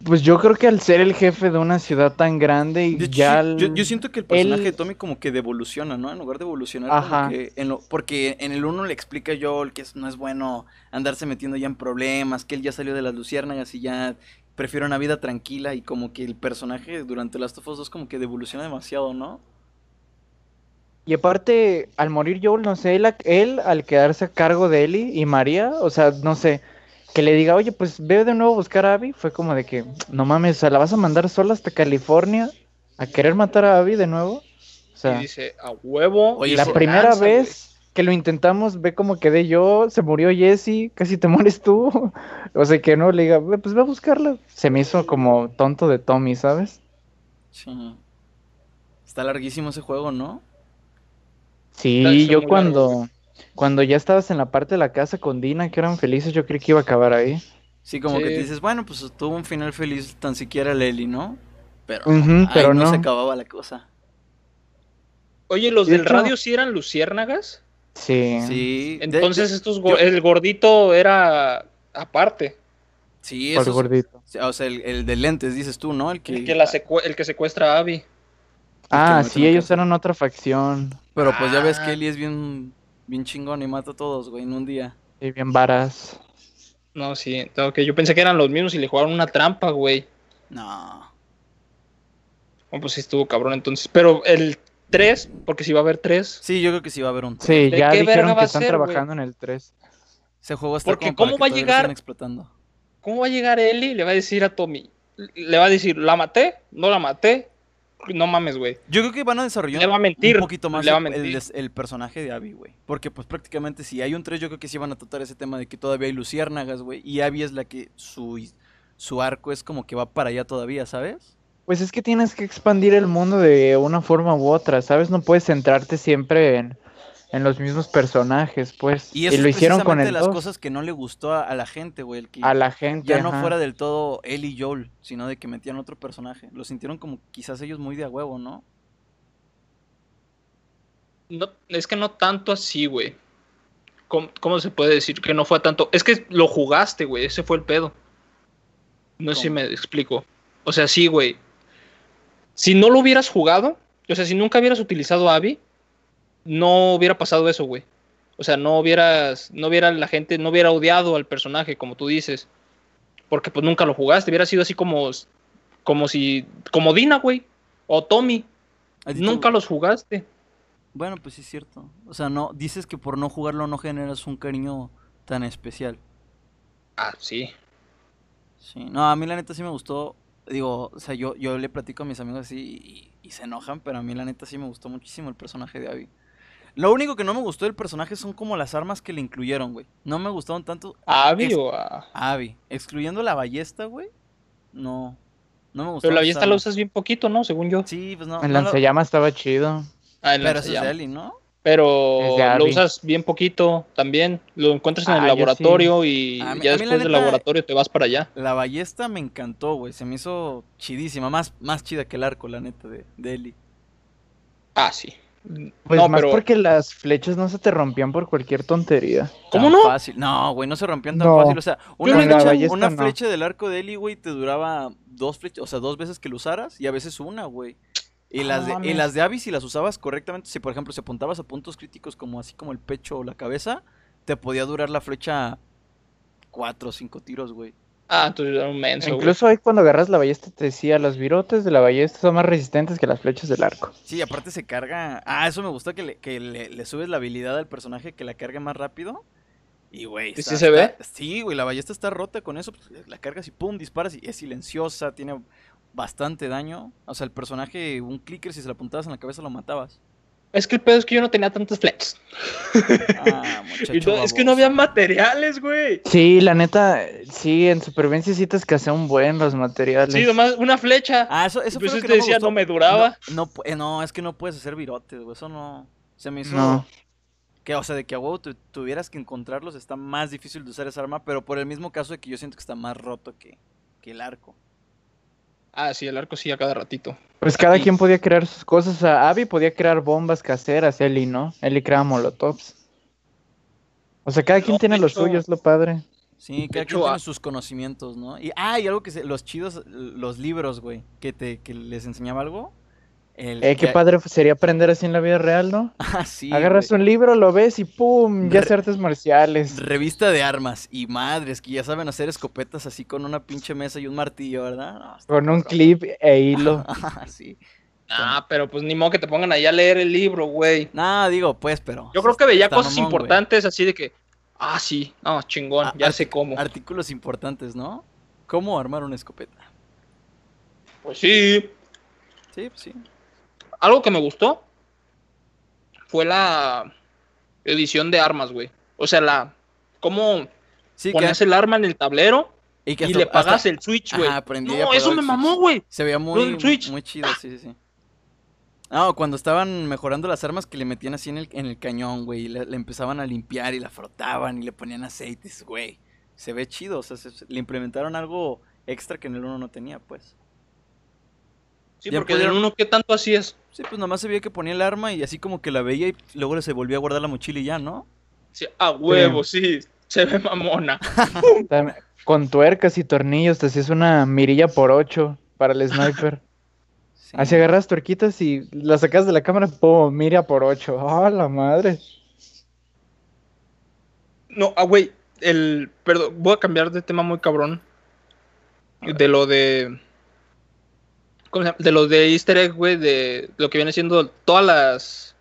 Pues yo creo que al ser el jefe de una ciudad tan grande y ya... yo, siento que el personaje de Tommy como que devoluciona, ¿no? En lugar de evolucionar, Ajá. que en lo- porque en el uno le explica a Joel que es- no es bueno andarse metiendo ya en problemas, que él ya salió de las luciérnagas y ya prefiere una vida tranquila y como que el personaje durante Last of Us 2 como que devoluciona demasiado, ¿no? Y aparte, al morir Joel, no sé, él, él al quedarse a cargo de Ellie y María, o sea, no sé, que le diga, oye, pues ve de nuevo a buscar a Abby, fue como de que, no mames, o sea, la vas a mandar sola hasta California a querer matar a Abby de nuevo. O sea, y dice, a huevo. Oye, la primera lanza, vez que lo intentamos, ve cómo quedé yo, se murió Jesse, casi te [LAUGHS] mueres tú. O sea, que no le diga, "Ve, pues ve a buscarla. Se me hizo como tonto de Tommy, ¿sabes? Sí. Está larguísimo ese juego, ¿no? Sí, yo cuando, cuando ya estabas en la parte de la casa con Dina, que eran felices, yo creí que iba a acabar ahí. Sí, como que te dices, bueno, pues tuvo un final feliz tan siquiera Lely, ¿no? Pero, ahí pero no, no. se acababa la cosa. Oye, ¿los De del hecho- radio sí eran luciérnagas? Sí. Sí. Entonces de- estos yo- el gordito era aparte. Sí, eso. gordito. O sea, el, el de lentes, dices tú, ¿no? El que. El que, la secue- el que secuestra a Abby. Ah, sí, ellos eran otra facción. Pero pues ya ves Ah. que Eli es bien, bien chingón y mata a todos, güey, en un día. Y bien varas. No, sí. Ok, yo pensé que eran los mismos y le jugaron una trampa, güey. No. Oh, pues sí estuvo cabrón entonces. Pero el 3, porque si va a haber 3. Sí, yo creo que sí va a haber un. Sí, ¿De ya dijeron que están ser, trabajando en el 3. Ese juego está Porque ¿cómo va a llegar? explotando. ¿Cómo va a llegar Eli? Le va a decir a Tommy. Le va a decir, ¿la maté? ¿No la maté? No mames, güey. Yo creo que van a desarrollar Le va a mentir, un poquito más le va a el- el, mentir. des- el personaje de Abby, güey. Porque pues prácticamente si hay un 3, yo creo que sí van a tratar ese tema de que todavía hay luciérnagas, güey. Y Abby es la que su, su arco es como que va para allá todavía, ¿sabes? Pues es que tienes que expandir el mundo de una forma u otra, ¿sabes? No puedes centrarte siempre en, en los mismos personajes, pues. Y eso lo es hicieron con el de las 2. cosas que no le gustó a, a la gente, güey. El que A la gente. ya no fuera del todo él y Joel, sino de que metían otro personaje. Lo sintieron como quizás ellos muy de a huevo, ¿no? No, es que no tanto así, güey. ¿Cómo, cómo se puede decir que no fue tanto? Es que lo jugaste, güey. Ese fue el pedo. No sé si me explico. O sea, sí, güey. Si no lo hubieras jugado, o sea, si nunca hubieras utilizado a Abby, no hubiera pasado eso, güey. O sea, no hubieras, no hubiera la gente, no hubiera odiado al personaje, como tú dices. Porque pues nunca lo jugaste. Hubiera sido así como, como si, como Dina, güey. O Tommy. ¿A ti te- Nunca los jugaste. Bueno, pues sí es cierto. O sea, no, dices que por no jugarlo no generas un cariño tan especial. Ah, sí. Sí, no, a mí la neta sí me gustó. Digo, o sea, yo, yo le platico a mis amigos así y, y se enojan, pero a mí la neta sí me gustó muchísimo el personaje de Abby. Lo único que no me gustó del personaje son como las armas que le incluyeron, güey. No me gustaron tanto ¿A Abby Ex- o a.? Abby. Excluyendo la ballesta, güey. No. No me gustó. Pero la ballesta la usas bien poquito, ¿no? Según yo. Sí, pues no. El no lo- lanzallamas estaba chido. Ah, el Pero eso es de lanzallamas. Ellie, ¿no? Pero lo usas bien poquito también. Lo encuentras en Ah, el yo laboratorio y mí- ya la después del laboratorio te vas para allá. La ballesta me encantó, güey. Se me hizo chidísima. Más, más chida que el arco, la neta, de, de Ellie. Ah, sí. Pues no, más pero. porque las flechas no se te rompían por cualquier tontería. ¿Cómo Tan no? Fácil. No, güey, no se rompían tan No. fácil. O sea, una, flecha, dicho- ballesta una no. flecha del arco de Ellie, güey, te duraba dos flechas, o sea, dos veces que lo usaras y a veces una, güey. Y, Ah, las de, y las de Abby, si las usabas correctamente, si por ejemplo, si apuntabas a puntos críticos como así como el pecho o la cabeza, te podía durar la flecha cuatro o cinco tiros, güey. Ah, entonces era un menso. Incluso ahí cuando agarras la ballesta te decía, los virotes de la ballesta son más resistentes que las flechas del arco. Sí, aparte se carga. Ah, eso me gustó que le, que le, le subes la habilidad al personaje que la cargue más rápido. Y, güey. ¿Y está- sí se ve? está- Sí, güey, la ballesta está rota con eso. pues, la cargas y pum, disparas y es silenciosa, tiene bastante daño. O sea, el personaje, un clicker, si se la apuntabas en la cabeza lo matabas. Es que el pedo es que yo no tenía tantas flechas. Ah, [LAUGHS] muchacho Y no- es que no había materiales, güey. Sí, la neta, sí, en supervivencia sí te escasea un buen los materiales. Sí, nomás una flecha. Ah, eso, eso Pues fue lo que te no me decía, gustó. no me duraba. No, no, pu- eh, no, es que no puedes hacer virotes, güey. Eso no. Se me hizo. No. Que, o sea, de que a huevo tu- tuvieras que encontrarlos está más difícil de usar esa arma, pero por el mismo caso de que yo siento que está más roto que, que el arco. Ah, sí, el arco sí a cada ratito. Pues cada quien podía crear sus cosas. O sea, Abby podía crear bombas caseras, Ellie no. Ellie creaba molotovs. O sea, cada quien No, tiene lo suyo, es lo padre. Sí, cada hecho, quien tiene a- sus conocimientos, ¿no? Y, ah, y algo que se- los chidos, los libros, güey, que te, que les enseñaba algo. El, Eh, qué que- padre sería aprender así en la vida real, ¿no? [LAUGHS] Ah, sí, Agarras güey. un libro, lo ves y ¡pum! Ya Re- sé artes marciales. Revista de armas y madres que ya saben hacer escopetas así con una pinche mesa y un martillo, ¿verdad? No, Con un clip e hilo. [LAUGHS] sí. Ah, pero pues ni modo que te pongan ahí a leer el libro, güey. No, digo, pues, pero. Yo creo que veía cosas mamón, güey. importantes así de que, ah, sí, no, chingón, Ah, ya sé cómo. Artículos importantes, ¿no? ¿Cómo armar una escopeta? Pues sí. Sí, pues sí. Algo que me gustó fue la edición de armas, güey. O sea, la. ¿Cómo Sí, que ponías el arma en el tablero y, que y hasta- le pagas hasta- el Switch, güey? No, eso me mamó, güey. Se veía muy, muy chido, sí, sí, sí. No, cuando estaban mejorando las armas que le metían así en el, en el cañón, güey, y le, le empezaban a limpiar y la frotaban y le ponían aceites, güey. Se ve chido, o sea, se- se- le implementaron algo extra que en el uno no tenía, pues. Sí, Ya porque pudieron- uno, ¿qué tanto así es? Sí, pues nomás se veía que ponía el arma y así como que la veía y luego se volvía a guardar la mochila y ya, ¿no? Sí, a huevo, sí. Se ve mamona. [LAUGHS] Con tuercas y tornillos te hacías una mirilla por ocho para el sniper. [LAUGHS] Sí. Así agarras tuerquitas y las sacas de la cámara, ¡pum! Mira por ocho. ¡Ah, la madre! No, ah, güey, el, perdón, voy a cambiar de tema muy cabrón. De lo de. De lo de Easter egg, güey, de lo que viene siendo todas las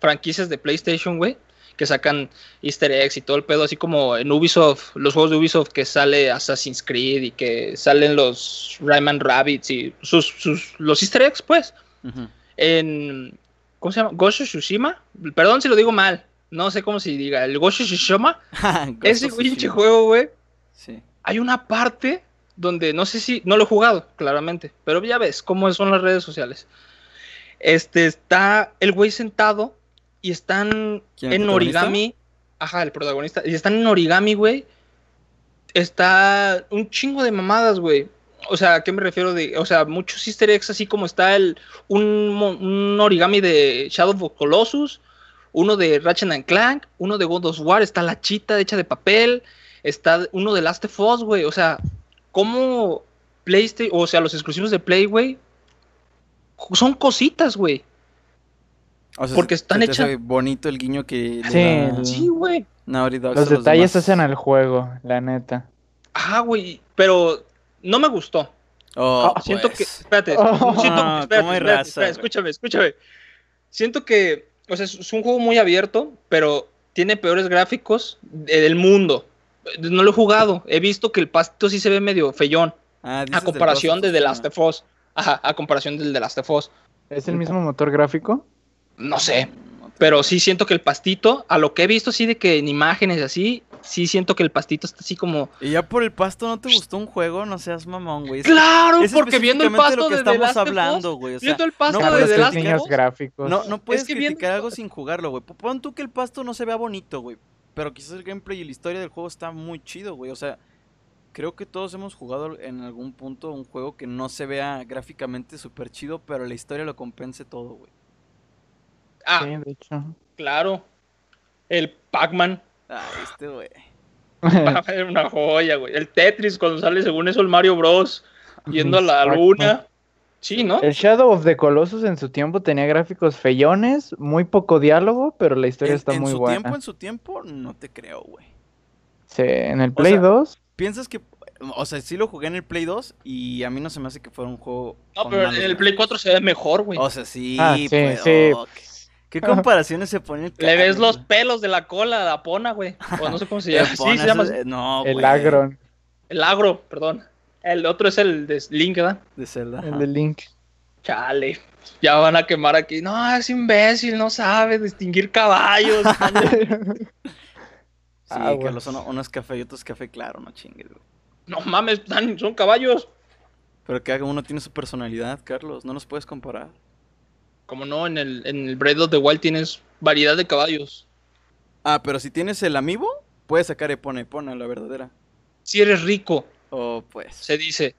franquicias de PlayStation, güey, que sacan Easter eggs y todo el pedo, así como en Ubisoft, los juegos de Ubisoft que sale Assassin's Creed y que salen los Rayman Rabbits y sus, sus, los Easter eggs, pues en ¿cómo se llama? Ghost of Tsushima. Perdón si lo digo mal. No sé cómo se diga. El Ghost of Tsushima. [LAUGHS] Ese pinche juego, güey. Sí. Hay una parte donde no sé si no lo he jugado, claramente, pero ya ves cómo son las redes sociales. Este está el güey sentado y están ¿Quién, el en origami. Ajá, el protagonista. Y están en origami, güey. Está un chingo de mamadas, güey. O sea, ¿a qué me refiero? De, o sea, muchos easter eggs, así como está el, un, un origami de Shadow of Colossus, uno de Ratchet and Clank, uno de God of War, está la chita hecha de papel, está uno de Last of Us, güey. O sea, ¿cómo PlayStation, o sea, los exclusivos de Play, güey, son cositas, güey? O sea, Porque están hechas- bonito el guiño que le Sí, da el- Sí, güey. Los a detalles demás. hacen al juego, la neta. Ajá, güey, pero no me gustó. Oh, Ah, Siento pues. que, espérate, Oh. siento, No, espérate, ¿cómo hay espérate, raza, espérate, escúchame, escúchame. Siento que, o sea, es un juego muy abierto, pero tiene peores gráficos de- del mundo. No lo he jugado, he visto que el pasto sí se ve medio feyón, Ah, a del comparación de The Last of Us. Ajá, a comparación del The Last of Us. ¿Es el mismo motor gráfico? No sé, pero sí siento que el pastito, a lo que he visto así de que en imágenes y así, sí siento que el pastito está así como... Y ya por el pasto no te gustó un juego, no seas mamón, güey. Es- claro, es porque viendo el pasto lo que de The estamos Last of Us, hablando, güey. O sea, viendo el pasto no de The Last gráficos. No, no puedes que viendo- criticar algo sin jugarlo, güey. Pon tú que el pasto no se vea bonito, güey. Pero quizás el gameplay y la historia del juego está muy chido, güey. O sea, creo que todos hemos jugado en algún punto un juego que no se vea gráficamente súper chido, pero la historia lo compense todo, güey. Ah, Sí, de hecho. claro. El Pac-Man. Ah, este, güey. Era una joya, güey. El Tetris, cuando sale según eso el Mario Bros. [LAUGHS] Yendo a la luna. Sí, ¿no? El Shadow of the Colossus en su tiempo tenía gráficos feyones, muy poco diálogo, pero la historia En, está en muy su buena. tiempo, en su tiempo, no te creo, güey. Sí, en el Play sea, 2, ¿Piensas que.? O sea, sí lo jugué en el Play 2 y a mí no se me hace que fuera un juego. No, pero en el Play 4 se ve mejor, güey. O sea, sí, Ah, sí, pues, sí. oh, ¿qué, [LAUGHS] comparaciones se ponen? Le ves los pelos de la cola a la pona, güey. O no sé cómo se [LAUGHS] llama. Sí, se llama. No, el Agron, El agro, perdón. El otro es el de Link, ¿verdad? De Zelda. el ajá. de Link. Chale. Ya van a quemar aquí. No, es imbécil, no sabe distinguir caballos. [LAUGHS] Sí, Ah, que bueno. los uno, uno es café y otro es café claro, no chingues, güey. no mames, están- son caballos. Pero que cada uno tiene su personalidad, Carlos, no nos puedes comparar. Como no, en el, en el Breath of the Wild tienes variedad de caballos. Ah, pero si tienes el amiibo, puedes sacar Epona Epona, la verdadera. Si eres rico, Oh, pues. se dice.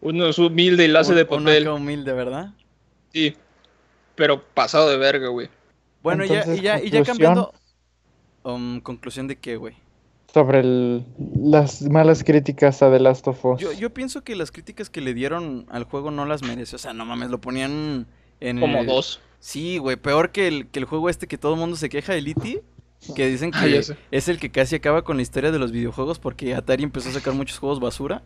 Uno es humilde y la hace de uno papel. acá humilde, ¿verdad? Sí. Pero pasado de verga, güey. Bueno, y ya, y ya, y ya cambiando. Um, conclusión de qué, güey. Sobre el- las malas críticas a The Last of Us. Yo, yo pienso que las críticas que le dieron al juego no las merece. O sea, no mames, lo ponían en. Como el- dos. Sí, güey, peor que el, que el juego este que todo el mundo se queja de Liti. [LAUGHS] Que dicen que Ah, sé. es el que casi acaba con la historia de los videojuegos porque Atari empezó a sacar muchos juegos basura.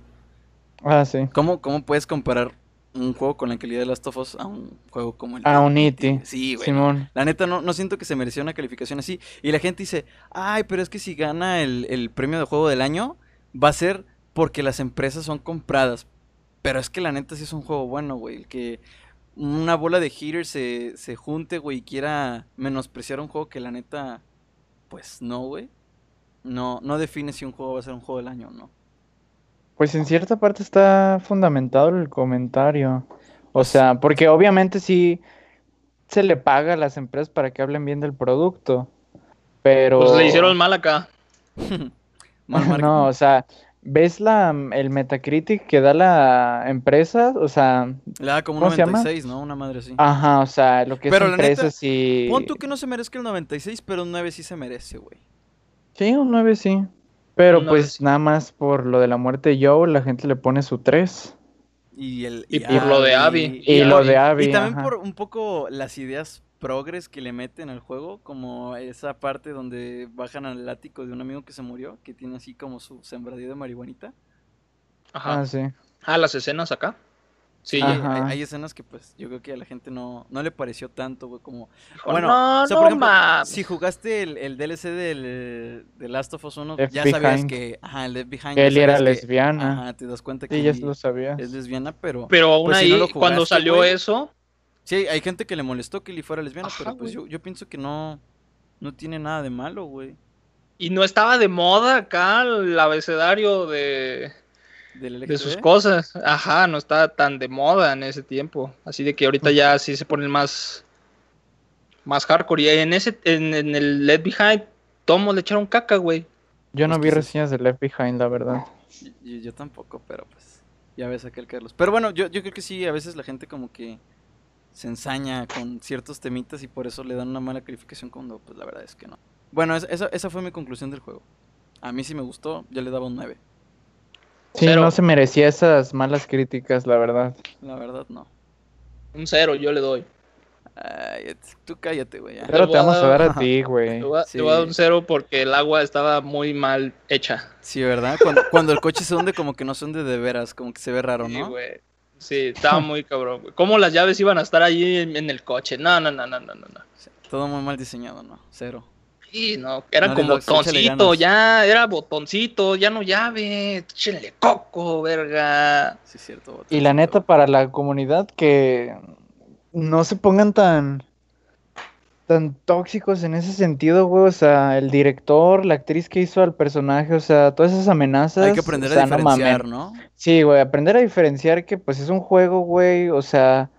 Ah, sí. ¿Cómo, cómo puedes comparar un juego con la calidad de Last of Us a un juego como el A un E.T. Sí, güey. Simón. La neta, no, no siento que se merecía una calificación así. Y la gente dice, ay, pero es que si gana el, el premio de juego del año, va a ser porque las empresas son compradas. Pero es que la neta sí es un juego bueno, güey. El que una bola de haters se, se junte, güey, y quiera menospreciar un juego que la neta, pues no, güey. No, no define si un juego va a ser un juego del año o no. Pues en cierta parte está fundamentado el comentario. O sea, porque obviamente sí se le paga a las empresas para que hablen bien del producto. Pero. Pues le hicieron mal acá. [LAUGHS] Mal. No, o sea, ¿ves la, el Metacritic que da la empresa? O sea, Le da como un ¿cómo se llama? 96, ¿no? Una madre así. ajá, o sea, lo que es Pero la neta, empresas y... Pon tú que no se merezca el 96, pero un 9 sí se merece, güey. Sí, un 9 sí. Pero Un pues sí. nada más por lo de la muerte de Joe, la gente le pone su 3. Y, el, Y por lo de Abby. Y lo de Abby. Y también ajá. por un poco las ideas progres que le meten al juego, como esa parte donde bajan al ático de un amigo que se murió, que tiene así como su sembradío de marihuanita. Ajá. Ah, sí. Ah, las escenas acá. Sí, hay, escenas que pues yo creo que a la gente no, no le pareció tanto, güey, como... Bueno, no, o sea, no por ejemplo, si jugaste el, el DLC del, de Last of Us 1, Left ya sabías Behind. que... Ajá, el Left Behind. Ellie era que- lesbiana. Ajá, te das cuenta que Sí, ya lo sabías. es lesbiana, pero... Pero aún Pues si ahí, no lo cuando salió güey. eso, Sí, hay gente que le molestó que Ellie fuera lesbiana, Ajá, pero pues yo, yo pienso que no, no tiene nada de malo, güey. y no estaba de moda acá el abecedario de, de sus cosas. Ajá, no estaba tan de moda en ese tiempo. Así de que ahorita ya sí se ponen más, más hardcore. Y en ese, en, en el Left Behind, todos le echaron caca, güey. Yo no vi reseñas de Left Behind, la verdad. Yo, yo tampoco, pero pues ya ves aquel Carlos. Pero bueno, yo, yo creo que sí, a veces la gente como que se ensaña con ciertos temitas y por eso le dan una mala calificación cuando pues la verdad es que no. Bueno, esa, esa, esa fue mi conclusión del juego. A mí sí me gustó, yo le daba un 9. Sí, Cero. no se merecía esas malas críticas, la verdad. La verdad no. Un cero, yo le doy. Ay, tú cállate, güey. Pero te vamos a dar a Ajá. ti, güey. voy, a, Sí. voy a dar un cero porque el agua estaba muy mal hecha. Sí, ¿verdad? Cuando, cuando el coche se hunde como que no se hunde de veras, como que se ve raro, Sí, ¿no? güey. Sí, estaba muy cabrón, güey. ¿Cómo las llaves iban a estar allí en, en el coche? No, no, no, no, no, no. Todo muy mal diseñado, ¿no? Cero. Sí, no, era como botoncito, ya, era botoncito, ya no llave, échenle coco, verga. Sí, es cierto. Y botoncito. la neta, para la comunidad, que no se pongan tan tan tóxicos en ese sentido, güey. O sea, el director, la actriz que hizo al personaje, o sea, todas esas amenazas. Hay que aprender o sea, a diferenciar. ¿no? Sí, güey, aprender a diferenciar que pues es un juego, güey, o sea,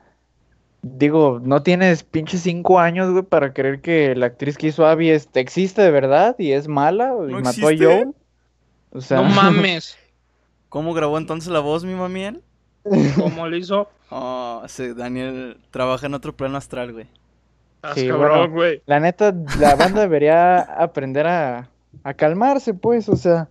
digo, no tienes pinches cinco años, güey, para creer que la actriz que hizo a Abby este, existe de verdad y es mala y ¿No mató a? Joe. O sea, No [LAUGHS] mames, ¿Cómo grabó entonces la voz mi mamiel? ¿cómo lo hizo? Oh, ese Daniel trabaja en otro plano astral, güey. Sí, cabrón, bueno. güey. la neta, la banda debería aprender a, a calmarse, pues, o sea,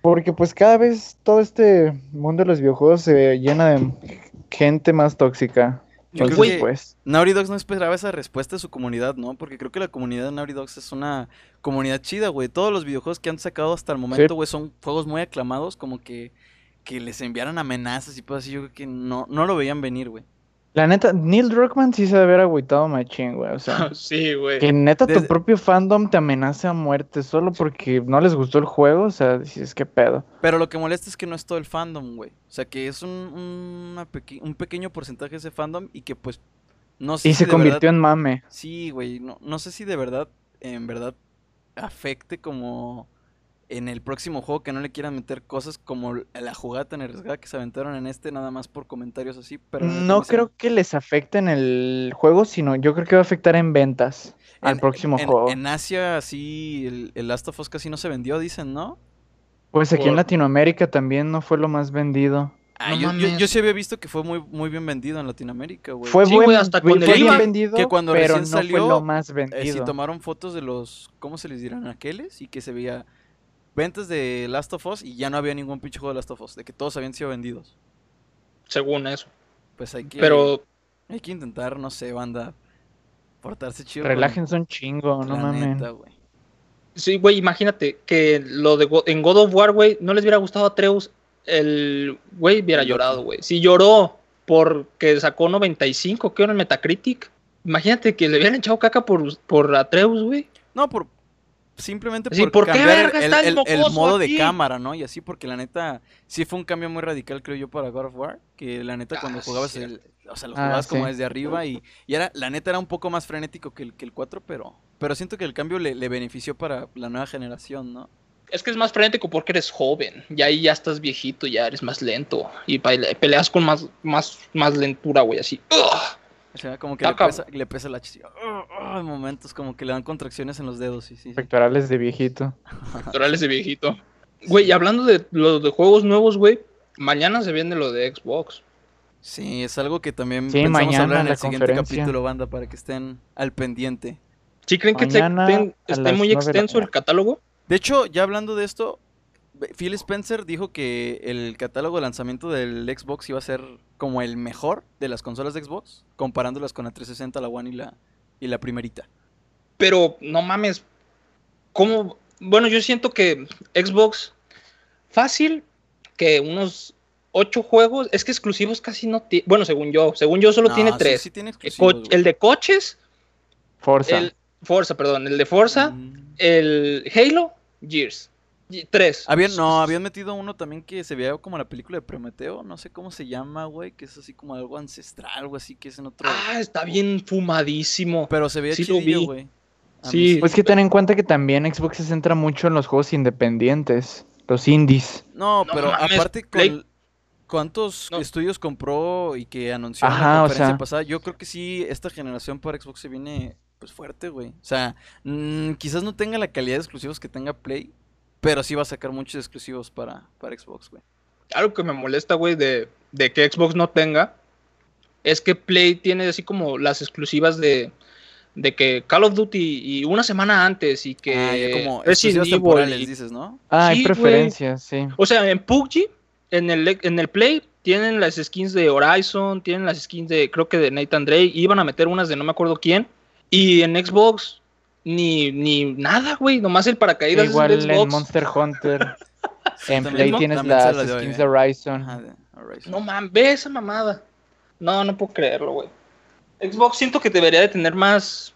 porque pues cada vez todo este mundo de los videojuegos se llena de gente más tóxica. Yo creo que- pues, Naughty Dogs no esperaba esa respuesta de su comunidad, ¿no? Porque creo que la comunidad de Naughty Dogs es una comunidad chida, güey. Todos los videojuegos que han sacado hasta el momento, güey, son juegos muy aclamados, como que, que les enviaran amenazas y cosas así. Yo creo que no, no lo veían venir, güey. La neta, Neil Druckmann sí se debe haber agüitado machín, güey, o sea. [LAUGHS] Sí, güey. Que neta tu propio fandom te amenace a muerte solo porque no les gustó el juego, o sea, dices, ¿qué pedo? Pero lo que molesta es que no es todo el fandom, güey. O sea, que es un, una peque- un pequeño porcentaje de ese fandom y que, pues, no sé Y si se de convirtió verdad- en mame. Sí, güey, no, no sé si de verdad, en verdad, afecte como en el próximo juego que no le quieran meter cosas como la jugada tan arriesgada que se aventaron en este, nada más por comentarios así, pero... No creo que les afecte en el juego, sino yo creo que va a afectar en ventas al en- próximo en- juego. En Asia, sí, el, el Last of Us casi no se vendió, dicen, ¿no? Pues aquí en Latinoamérica también no fue lo más vendido. Ah, No yo, yo- sí había visto que fue muy, muy bien vendido en Latinoamérica, güey. Fue Sí, buen- hasta con fue el bien vendido, que cuando pero recién no salió, fue lo más Eh, vendido. sí tomaron fotos de los, ¿cómo se les dirán? Aqueles y que se veía ventas de Last of Us y ya no había ningún pinche juego de Last of Us, de que todos habían sido vendidos. Según eso. Pues hay que, Pero hay que intentar, no sé, banda, portarse chido. con Relájense un chingo, no güey. Sí, güey, imagínate que lo de Go- en God of War, güey, no les hubiera gustado a Treus, el güey hubiera El llorado, güey. Si lloró porque sacó 95, ¿qué hora en Metacritic? Imagínate que le hubieran echado caca por, por Atreus, güey. No, por, simplemente Sí, por, ¿por qué cambiar verga el, modo de cámara, ¿no? Y así, porque la neta, sí fue un cambio muy radical, creo yo, para God of War. Que la neta, cuando Ah, jugabas el. O sea, lo Ah, jugabas como sí. desde arriba y, y era, la neta era un poco más frenético que el, que el 4, pero, pero siento que el cambio le, le benefició para la nueva generación, ¿no? Es que es más frenético porque eres joven. Y ahí ya estás viejito, ya eres más lento. Y pele- peleas con más, más, más lentura, güey, así. ¡Ugh! O sea, como que le pesa, le pesa la ch- ah, ah, en momentos como que le dan contracciones en los dedos, sí, sí. sí. Pectorales de viejito. [LAUGHS] Pectorales de viejito. Güey, y hablando de los de juegos nuevos, güey. Mañana se viene lo de Xbox. Sí, es algo que también Sí, pensamos mañana hablar en la el siguiente capítulo, banda, para que estén al pendiente. ¿Sí creen que Mañana esté las muy extenso el catálogo? De hecho, ya hablando de esto, Phil Spencer dijo que el catálogo de lanzamiento del Xbox iba a ser como el mejor de las consolas de Xbox, comparándolas con la 360, la One y la, y la primerita. Pero no mames. ¿Cómo? Bueno, yo siento que Xbox fácil que unos ocho juegos. Es que exclusivos casi no tiene. Bueno, según yo. Según yo solo No, tiene sí- tres. sí tiene el de coches, Forza. el Forza, perdón, el de Forza, Mm. el Halo, Gears. Tres. Habían, no, habían metido uno también que se veía como la película de Prometeo, no sé cómo se llama, güey, que es así como algo ancestral, algo así, que es en otro... Ah, está bien fumadísimo. Pero se veía sí chidillo, güey. Sí. Pues que ten en cuenta que también Xbox se centra mucho en los juegos independientes, los indies. No, No pero mames, aparte con Play- cuántos No. estudios compró y que anunció en la o conferencia sea. pasada, yo creo que sí, esta generación para Xbox se viene pues fuerte, güey. O sea, mm, quizás no tenga la calidad de exclusivos que tenga Play, pero sí va a sacar muchos exclusivos para, para Xbox, güey. Algo que me molesta, güey, de, de que Xbox no tenga, es que Play tiene así como las exclusivas de, de que Call of Duty y una semana antes y que Ah, ya como Resident temporales, y- dices, ¿no? Ah, hay Sí, preferencias, sí. O sea, en PUBG, en el, en el Play, tienen las skins de Horizon, tienen las skins de, creo que de Nathan Drake, iban a meter unas de no me acuerdo quién, y en Xbox, ni, ni nada, güey, nomás el paracaídas Igual en Xbox. Monster Hunter. [LAUGHS] en Play ¿no? tienes también las las dio skins bien. de Horizon. Ajá, de Horizon. No mames, ve esa mamada. No, no puedo creerlo, güey. Xbox siento que debería de tener más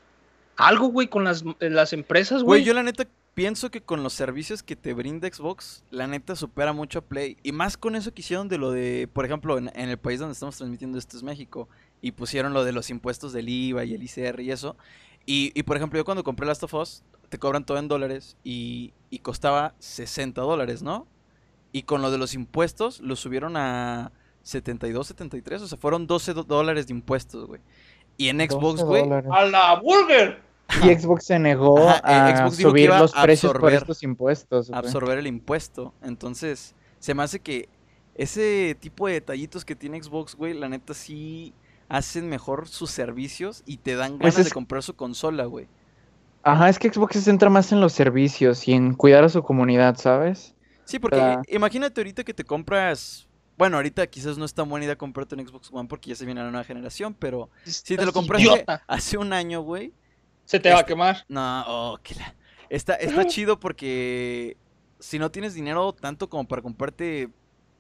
algo, güey, con las, las empresas, Güey, güey. yo la neta pienso que con los servicios que te brinda Xbox, la neta supera mucho a Play. Y más con eso que hicieron de lo de, por ejemplo, en, en el país donde estamos transmitiendo esto es México. Y pusieron lo de los impuestos del IVA y el ICR y eso. Y, y, por ejemplo, yo cuando compré Last of Us, te cobran todo en dólares y, y costaba 60 dólares, ¿no? Y con lo de los impuestos lo subieron a 72, 73. O sea, fueron 12 do- dólares de impuestos, güey. Y en Xbox, 12 güey. ¡A la burger! Y Xbox se negó Ajá, eh, a Xbox que subir los a precios por absorber- estos impuestos. güey. absorber el impuesto. Entonces, se me hace que ese tipo de detallitos que tiene Xbox, güey, la neta sí hacen mejor sus servicios y te dan Pues ganas es- de comprar su consola, güey. Ajá, es que Xbox se centra más en los servicios y en cuidar a su comunidad, ¿sabes? Sí, porque imagínate ahorita que te compras. Bueno, ahorita quizás no es tan buena idea comprarte un Xbox One porque ya se viene la nueva generación, pero si te lo compraste idiota. hace un año, güey. Se te va a Este- quemar. No, oh, que la- Está, está [LAUGHS] chido porque si no tienes dinero tanto como para comprarte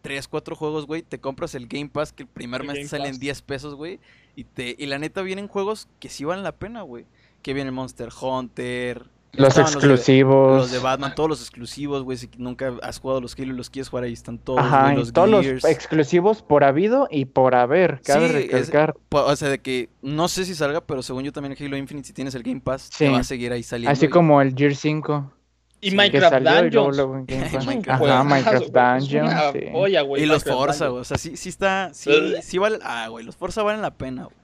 3, 4 juegos, güey, te compras el Game Pass que el primer El mes te salen Pass. 10 pesos, güey. Y, te, y la neta vienen juegos que sí valen la pena, güey. Que viene Monster Hunter. Los de- exclusivos. Los de, Batman, todos los exclusivos, güey. Si nunca has jugado los Halo y los quieres jugar, ahí están todos, Ajá, Los todos Gears. los exclusivos por habido y por haber, cabe Sí, es- recalcar. Po- O sea, de que no sé si salga, pero según yo también Halo Infinite, si tienes el Game Pass, Sí. te va a seguir ahí saliendo. Así y- como el Gear 5 Y Sí, Minecraft Dungeons. [LAUGHS] Ajá, Minecraft Dungeons, Y los Forza, güey. O sea, sí, sí está. Sí, sí vale. Ah, güey. Los Forza valen la pena, güey.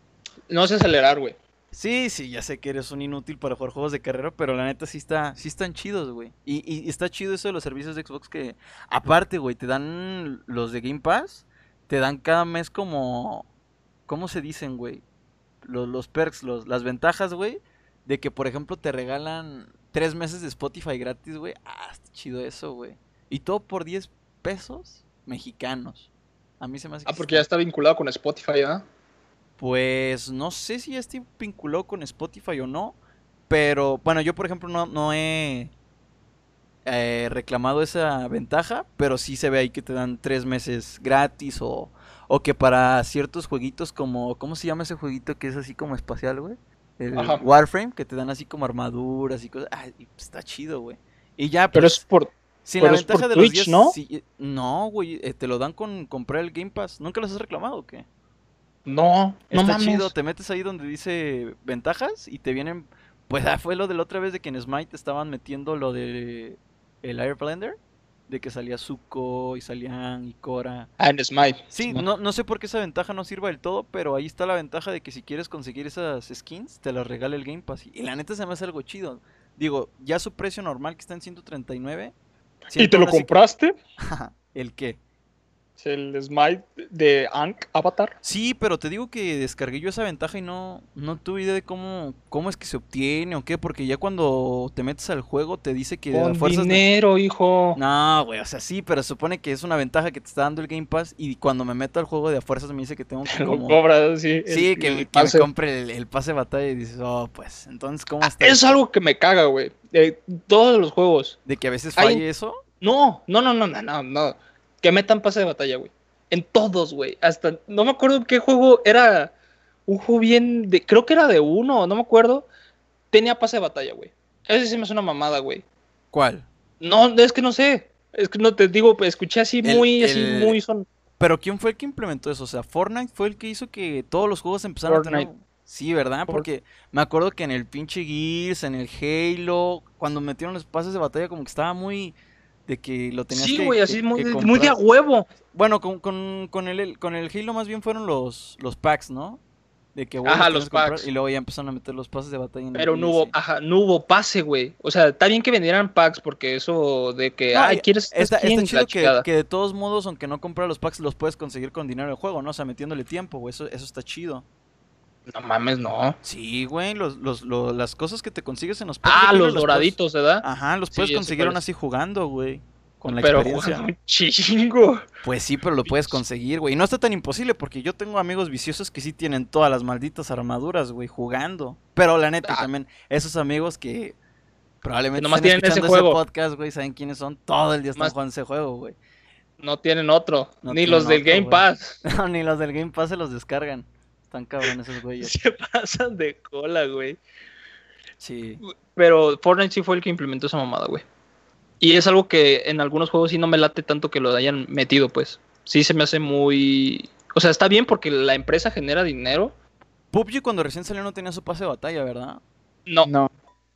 No sé acelerar, güey. Sí, sí, ya sé que eres un inútil para jugar juegos de carrera, pero la neta sí está, sí están chidos, güey. Y, y está chido eso de los servicios de Xbox que, aparte, güey, te dan los de Game Pass, te dan cada mes como, ¿cómo se dicen, güey? Los, los perks, los, las ventajas, güey, de que, por ejemplo, te regalan tres meses de Spotify gratis, güey. Ah, está chido eso, güey. Y todo por 10 pesos mexicanos. A mí se me hace Ah, que porque ya está vinculado con Spotify, ¿ah? pues no sé si ya estoy vinculado con Spotify o no. Pero bueno, yo por ejemplo no, no he eh, reclamado esa ventaja. Pero sí se ve ahí que te dan tres meses gratis. O, o que para ciertos jueguitos como... ¿Cómo se llama ese jueguito que es así como espacial, güey? El Ajá. Warframe, que te dan así como armaduras y cosas. Ah, y pues, está chido, güey. Y ya, Pero pues, es por. sin pero la es por ventaja de los Twitch, 10, ¿no? no, güey, eh, te lo dan con comprar el Game Pass. ¿Nunca los has reclamado o qué? No, no Está mames. chido, te metes ahí donde dice ventajas y te vienen. Pues [LAUGHS] ah, fue lo de la otra vez de que en Smite estaban metiendo lo de el Air Blender, de que salía Zuko y salían y Cora. Ah, en Smite. Sí, no, no sé por qué esa ventaja no sirva del todo, pero ahí está la ventaja de que si quieres conseguir esas skins, te las regala el Game Pass. Y la neta se me hace algo chido. Digo, ya su precio normal que está en 139. ¿Y te lo que- compraste? [LAUGHS] ¿El qué? Es el Smite de Ankh Avatar. Sí, pero te digo que descargué yo esa ventaja y no, no tuve idea de cómo, cómo es que se obtiene o qué, porque ya cuando te metes al juego te dice que a Con fuerzas... de- dinero, hijo. No, güey, o sea, sí, pero se supone que es una ventaja que te está dando el Game Pass y cuando me meto al juego de a fuerzas me dice que tengo que [LAUGHS] como... cobras, sí. Sí, el- que, el que me compre el, el pase de batalla y dices, oh, pues, entonces, ¿cómo Ah, está? Es algo que me caga, güey. De todos los juegos. De que a veces Hay- falle eso. No, no, no, no, no, no, no. Que metan pase de batalla, güey. En todos, güey. Hasta, no me acuerdo qué juego era. Un juego bien de. Creo que era de uno, no me acuerdo. Tenía pase de batalla, güey. Ese sí me suena mamada, güey. ¿Cuál? No, es que no sé. Es que no te digo, pues, escuché así El- muy, así muy son. Pero ¿quién fue el que implementó eso? O sea, Fortnite fue el que hizo que todos los juegos empezaran a tener... Fortnite. Sí, ¿verdad? Porque me acuerdo que en el pinche Gears, en el Halo, cuando metieron los pases de batalla como que estaba muy... De que lo tenías Sí, que- güey, que- así muy, que muy de a huevo. Bueno, con, con, con el, con el Halo más bien fueron los, los packs, ¿no? De que Ajá, tenías los packs. Y luego ya empezaron a meter los pases de batalla en el Pero no hubo, ajá, no hubo pase, güey. O sea, está bien que vendieran packs porque eso de que, No, ay, ¿quieres Está, está chido que, que de todos modos, aunque no compras los packs, los puedes conseguir con dinero del juego, ¿no? O sea, metiéndole tiempo, güey. Eso, eso está chido. No mames, no. Sí, güey. Los, los, lo- las cosas que te consigues en los. Ah, los doraditos, ¿verdad? puedes- Ajá, los Sí, puedes conseguir aún así jugando, güey. Con la pero experiencia. un chingo. Pues sí, pero lo puedes conseguir, güey. Y no está tan imposible porque yo tengo amigos viciosos que sí tienen todas las malditas armaduras, güey, jugando. Pero la neta, Ah. también esos amigos que probablemente nomás estén tienen ese escuchando juego. podcast, güey, saben quiénes son. Todo el día están Más- jugando ese juego, güey. No tienen otro. No ni tienen los del otro, Game. Pass. [LAUGHS] No, ni los del Game Pass se los descargan. Están cabrones esos [LAUGHS] güeyes. Se pasan de cola, güey. Sí. Pero Fortnite sí fue el que implementó esa mamada, güey. Y es algo que en algunos juegos sí no me late tanto que lo hayan metido, pues. Sí se me hace muy... O sea, está bien porque la empresa genera dinero. PUBG cuando recién salió no tenía su pase de batalla, ¿verdad? No, No.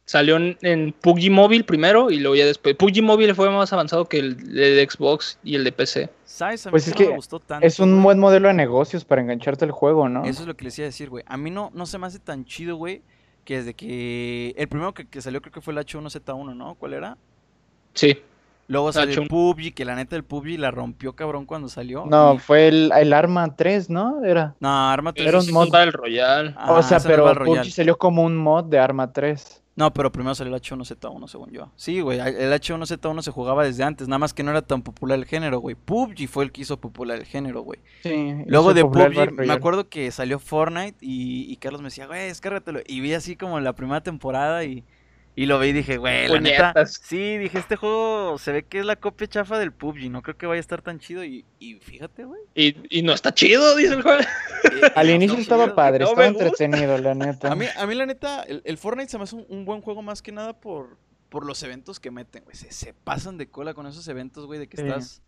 Salió en, en PUBG Mobile primero y luego ya después. PUBG Mobile fue más avanzado que el de Xbox y el de PC. ¿Sabes? A mí Pues es no me que gustó tanto, Es un güey. buen modelo de negocios para engancharte al juego, ¿no? Eso es lo que les iba a decir, güey. A mí no, no se me hace tan chido, güey, que desde que... El primero que, que salió creo que fue el H1Z1, ¿no? ¿Cuál era? Sí. Luego salió el H1. PUBG, que la neta el PUBG la rompió cabrón cuando salió. No, y- fue el, el Arma 3, ¿no? Era. No, Arma 3 Era un mod. Battle Royale. Ah, o sea, pero. PUBG salió como un mod de Arma 3. No, pero primero salió el H1Z1, según yo. Sí, güey, el H1Z1 se jugaba desde antes, nada más que no era tan popular el género, güey. PUBG fue el que hizo popular el género, güey. Sí. Luego de PUBG, me acuerdo que salió Fortnite y, y Carlos me decía, güey, descárgatelo. Y vi así como la primera temporada y, y lo vi y dije, güey, la neta. Sí, dije, este juego se ve que es la copia chafa del PUBG, no creo que vaya a estar tan chido. Y, y fíjate, güey. Y, y no está chido, dice el juego. eh, [LAUGHS] Al inicio no, estaba chido. padre, no estaba entretenido, la neta. A mí, a mí la neta, el, el Fortnite se me hace un, un buen juego más que nada por, por los eventos que meten, güey. Se, se pasan de cola con esos eventos, güey, de que Sí. estás...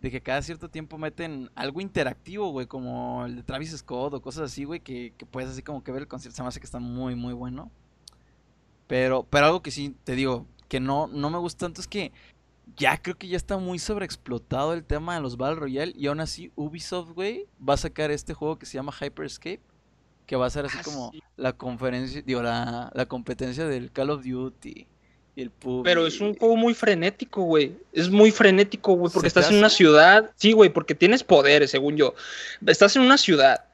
De que cada cierto tiempo meten algo interactivo, güey, como el de Travis Scott o cosas así, güey, que, que puedes así como que ver el concierto. Se me hace que está muy, muy bueno. Pero, pero algo que sí te digo, que no, no me gusta tanto es que ya creo que ya está muy sobreexplotado el tema de los Battle Royale. Y aún así, Ubisoft, güey, va a sacar este juego que se llama Hyperscape. Que va a ser así Ah, como sí. la conferencia, digo, la, la competencia del Call of Duty y el. Pero es un juego muy frenético, güey. Es muy frenético, güey, porque ¿Se te estás en una ciudad. Sí, güey, porque tienes poderes, según yo. Estás en una ciudad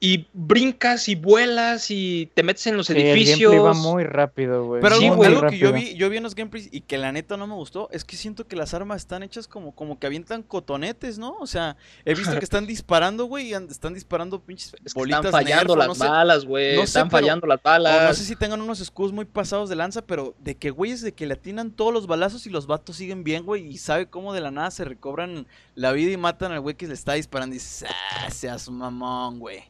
y brincas y vuelas y te metes en los Sí, el edificios. gameplay va muy rápido, güey. Pero Sí, algo, güey. algo que yo vi, yo vi en los gameplays y que la neta no me gustó, es que siento que las armas están hechas como, como que avientan cotonetes, ¿no? O sea, he visto que están [LAUGHS] disparando, güey, y están disparando pinches Es que bolitas están fallando Nerf, las no sé, balas, güey. no sé, están pero- fallando las o no balas. sé si tengan unos escudos muy pasados de lanza, pero de que güeyes de que le atinan todos los balazos y los vatos siguen bien, güey, y sabe cómo de la nada se recobran la vida y matan al güey que le está disparando y dices, ah, seas mamón, güey.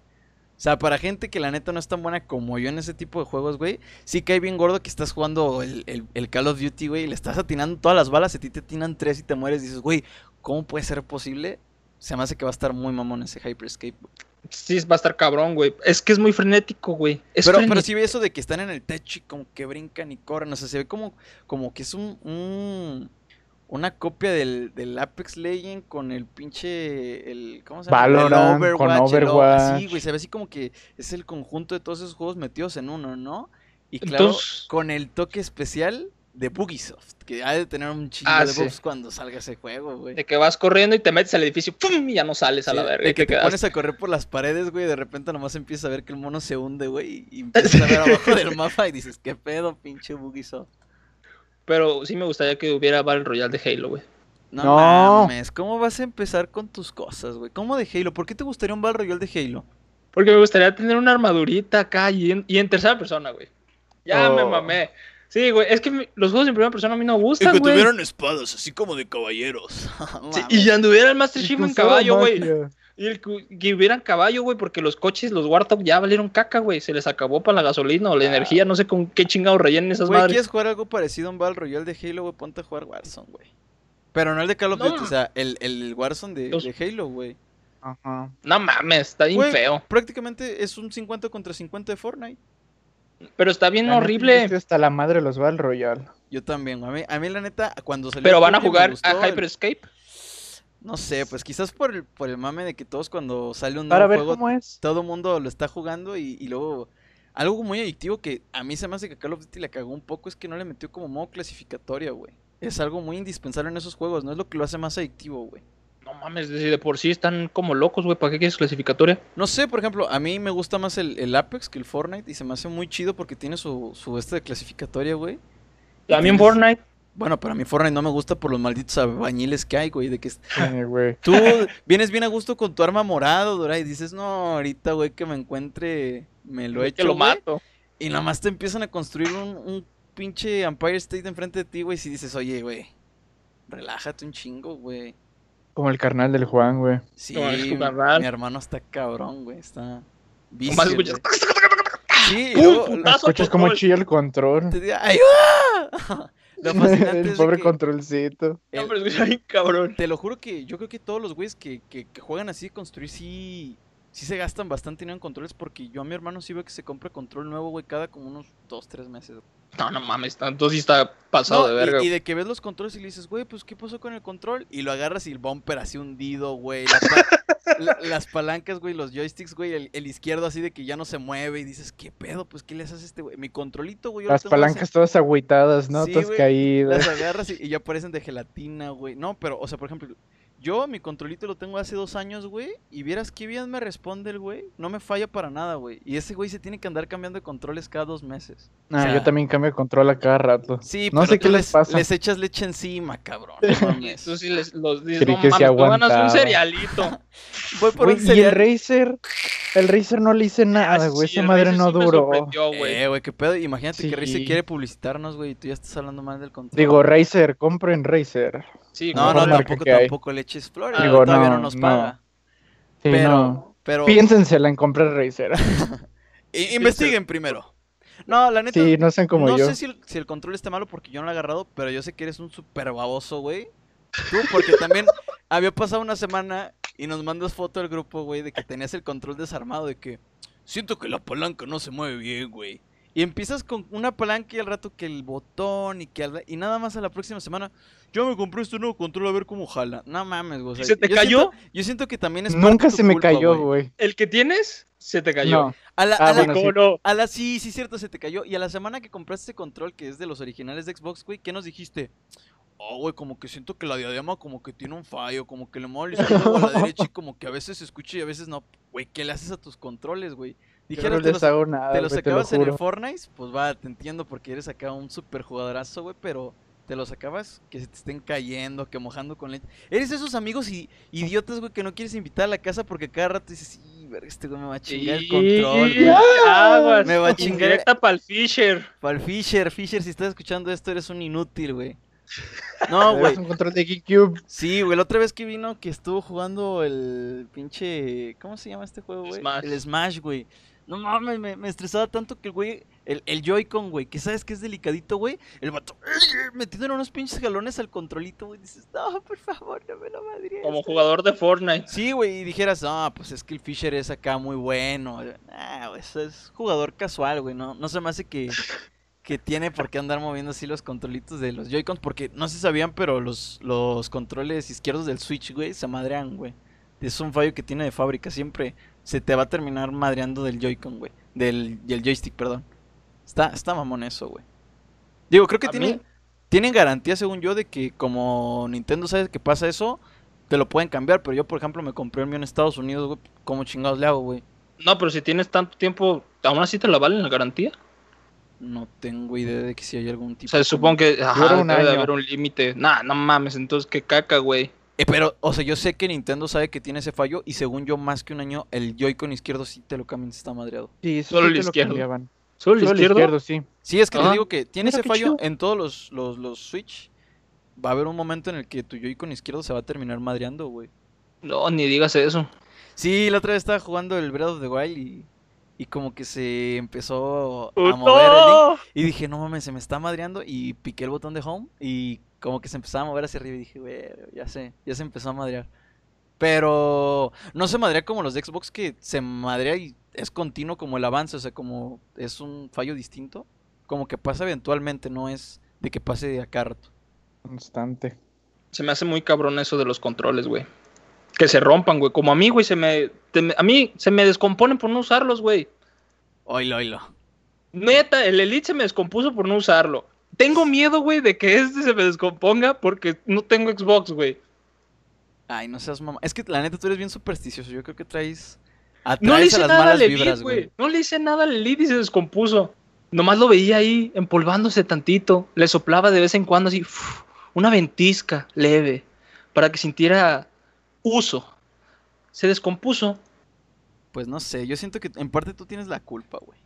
O sea, para gente que la neta no es tan buena como yo en ese tipo de juegos, güey, sí cae bien gordo que estás jugando el, el- el Call of Duty, güey, y le estás atinando todas las balas, a ti te atinan tres y te mueres, dices, güey, ¿cómo puede ser posible? Se me hace que va a estar muy mamón ese Hyperscape. güey. Sí, va a estar cabrón, güey. Es que es muy frenético, güey. Es Pero, pero sí ve eso de que están en el techo y como que brincan y corren, o sea, se ve como, como que es un, un- una copia del, del Apex Legend con el pinche, el, ¿cómo se llama? El Valorant, con el O- Overwatch. así, güey, se ve así como que es el conjunto de todos esos juegos metidos en uno, ¿no? Y claro, Entonces- con el toque especial de Bugisoft, que ha de tener un chingo Ah, de sí. bugs cuando salga ese juego, güey. De que vas corriendo y te metes al edificio, ¡pum! y ya no sales a la verga. de y que te pones a correr por las paredes, güey, y de repente nomás empiezas a ver que el mono se hunde, güey, y [LAUGHS] empiezas a ver abajo del mapa y dices, ¿qué pedo, pinche Bugisoft? Pero sí me gustaría que hubiera Battle Royale de Halo, güey. No, No. mames, ¿cómo vas a empezar con tus cosas, güey? ¿Cómo de Halo? ¿Por qué te gustaría un Battle Royale de Halo? Porque me gustaría tener una armadurita acá y en, y en tercera persona, güey. Ya me Oh. mamé. Sí, güey, es que los juegos en primera persona a mí no gustan, güey. espadas, así como de caballeros. [LAUGHS] Sí, y ya anduviera el Master Chief en caballo, güey. Y el que hubieran caballo, güey, porque los coches, los Warthog ya valieron caca, güey. Se les acabó para la gasolina o la energía, no sé con qué chingado rellenen esas Güey, madres. ¿quieres jugar algo parecido a un Battle Royale de Halo, güey? Ponte a jugar Warzone, güey. Pero no el de Call of No. Duty, o sea, el, el Warzone de, Los- de Halo, güey. Ajá. No mames, está bien Güey, feo. Prácticamente es un 50 contra 50 de Fortnite. Pero está bien La horrible. hasta la madre de los Battle Royale. Yo también, güey. A mí, a mí la neta, cuando salió Pero van a jugar gustó a el- Hyperscape. No sé, pues quizás por el, por el mame de que todos cuando sale un Para nuevo ver juego, cómo es. todo el mundo lo está jugando y, y luego... Algo muy adictivo que a mí se me hace que Call of Duty le cagó un poco es que no le metió como modo clasificatoria, güey. Es algo muy indispensable en esos juegos, no es lo que lo hace más adictivo, güey. No mames, de de por sí están como locos, güey. ¿Para qué quieres clasificatoria? No sé, por ejemplo, a mí me gusta más el, el Apex que el Fortnite y se me hace muy chido porque tiene su, su este de clasificatoria, güey. Tienes- Fortnite. Bueno, para mí Fortnite no me gusta por los malditos albañiles que hay, güey, de que güey. Tú vienes bien a gusto con tu arma morado, Dora, y dices, no, ahorita, güey, que me encuentre, me lo he que hecho, lo güey". mato. Y nada más te empiezan a construir un, un pinche Empire State enfrente de ti, güey, si dices, oye, güey, relájate un chingo, güey. Como el carnal del Juan, güey. Sí, mi, hermano está cabrón, güey, está vicio, Nomás escuchas. güey. Sí, y ¡Pum! luego Putazo, Escuchas cómo control. chilla el control. te diga, ¡ayuda! Lo [LAUGHS] fascinante el es pobre que controlcito. el- No, pero bien cabrón. Te lo juro que yo creo que todos los güeyes que, que, que juegan así de construir sí, sí se gastan bastante dinero en controles porque yo a mi hermano sí veo que se compra control nuevo, güey, cada como unos 2, 3 meses. No, no mames, tanto sí está pasado No, de verga. y, de que ves los controles y le dices, güey, pues ¿qué pasó con el control? Y lo agarras y el bumper así hundido, güey. la [LAUGHS] la- las palancas, güey, los joysticks, güey, el, el izquierdo así de que ya no se mueve y dices, ¿qué pedo? Pues ¿qué le haces a este güey? Mi controlito, güey. Las palancas todas agüitadas, ¿no? Sí, todas güey, caídas. Las agarras y, y ya parecen de gelatina, güey. No, pero, o sea, por ejemplo, yo mi controlito lo tengo hace dos años, güey. Y vieras qué bien me responde el güey. No me falla para nada, güey. Y ese güey se tiene que andar cambiando de controles cada dos meses. Ah, o sea- yo también cambio de control a cada rato. Sí, No pero sé tú qué les pasa. Les echas leche encima, cabrón. [LAUGHS] tú sí les los dices, Creí no que ganas un cerealito. [LAUGHS] Voy por un y el cereal. Razer, el Razer no le hice nada, Ah, güey. sí, Esa madre Razer no sí duró. Eh, güey, qué pedo. Imagínate que Sí. quiere publicitarnos, güey. Y tú ya estás hablando mal del control. Digo, Razer, compren Razer. Sí, no, no, tampoco, tampoco le eches flores. Digo, todavía no, no, nos no. paga. Sí, pero, no. pero. Piénsensela en comprar Razer. [LAUGHS] investiguen primero. No, la neta. Sí, no sean como no yo. sé si el, si el control está malo porque yo no lo he agarrado, pero yo sé que eres un super baboso, güey. Tú, porque también [LAUGHS] había pasado una semana y nos mandas foto al grupo, güey, de que tenías el control desarmado, de que siento que la palanca no se mueve bien, güey. Y empiezas con una palanca y al rato que el botón y que al- y nada más a la próxima semana, yo me compré este nuevo control a ver cómo jala. No mames, güey. o sea, ¿Y se te yo cayó? siento- yo siento que también es Nunca se me culpa, cayó, güey. El que tienes, se te cayó. No. A la, Ah, a la- bueno, ¿Cómo sí. no? a la sí, sí, cierto, se te cayó. Y a la semana que compraste ese control, que es de los originales de Xbox, güey, ¿qué nos dijiste? Oh, güey, como que siento que la diadema como que tiene un fallo, como que le muevo a la [LAUGHS] derecha y como que a veces se escucha y a veces no. Güey, ¿qué le haces a tus controles, güey? No Dijeras, te los, hago nada, te los güey, te lo acabas en el. Fortnite, pues va, te entiendo porque eres acá un super jugadorazo, güey, pero te los acabas que se te estén cayendo, que mojando con leche. Eres esos amigos y idiotas, güey, que no quieres invitar a la casa porque cada rato dices, sí, verga, este güey me va a chingar el control, güey. aguas. Me va a chingar. Indirecta pa'l Fisher. Para el Fisher, Fisher, si estás escuchando esto, eres un inútil, güey. [LAUGHS] No, güey. un control de GameCube. Sí, güey, la otra vez que vino que estuvo jugando el pinche... ¿Cómo se llama este juego, güey? Smash. El Smash, güey. No mames, me, me estresaba tanto que el güey... El, el Joy-Con, güey, que sabes que es delicadito, güey. El vato metiendo unos pinches jalones al controlito, güey. Dices, no, por favor, no me lo madries. Como jugador de Fortnite. Sí, güey, y dijeras, no, pues es que el Fisher es acá muy bueno. Ah, güey, es jugador casual, güey, no, no se me hace que, que tiene por qué andar moviendo así los controlitos de los Joy-Cons, porque no se sabían, pero los, los controles izquierdos del Switch, güey, se madrean, güey. Es un fallo que tiene de fábrica, siempre se te va a terminar madreando del Joy-Con, güey. Del, del joystick, perdón. Está, está mamón eso, güey. Digo, creo que tienen, mí- tienen garantía, según yo, de que como Nintendo sabe que pasa eso, te lo pueden cambiar. Pero yo, por ejemplo, me compré el mío en Estados Unidos, güey. ¿Cómo chingados le hago, güey? No, pero si tienes tanto tiempo, ¿aún así te la valen la garantía? No tengo idea de que si hay algún O tipo. sea, como- supongo que ajá, debe de haber un límite. Nah, no mames, entonces qué caca, güey. Eh, pero, o sea, yo sé que Nintendo sabe que tiene ese fallo. Y según yo, más que un año, el Joy-Con izquierdo sí te lo cambian si está madreado. Sí, eso Solo sí el te lo izquierdo. cambiaban. ¿Solo el Solo el izquierdo? izquierdo, sí. Sí, es que te Ah, digo que tiene mira ese fallo chido. en todos los, los, los Switch. Va a haber un momento en el que tu Joy-Con izquierdo se va a terminar madreando, güey. No, ni digas eso. Sí, la otra vez estaba jugando el Breath of the Wild y, y como que se empezó a ¡Oh, mover el Link. Y dije, no mames, se me está madreando. Y piqué el botón de home y como que se empezaba a mover hacia arriba. Y dije, güey, ya sé, ya se empezó a madrear. Pero no se madrea como los de Xbox que se madrea y es continuo como el avance. O sea, como es un fallo distinto. Como que pasa eventualmente, no es de que pase de acá rato. Constante. Se me hace muy cabrón eso de los controles, güey. Que se rompan, güey. Como a mí, güey, se me, te a mí se me descomponen por no usarlos, güey. Oilo, oilo. Neta, el Elite se me descompuso por no usarlo. Tengo miedo, güey, de que este se me descomponga porque no tengo Xbox, güey. Ay, no seas mamá. Es que la neta tú eres bien supersticioso. Yo creo que traes. No le a hice las nada al güey. No le hice nada al Elite y se descompuso. Nomás lo veía ahí empolvándose tantito. Le soplaba de vez en cuando así, uf, una ventisca leve para que sintiera uso. Se descompuso. Pues no sé, yo siento que en parte tú tienes la culpa, güey.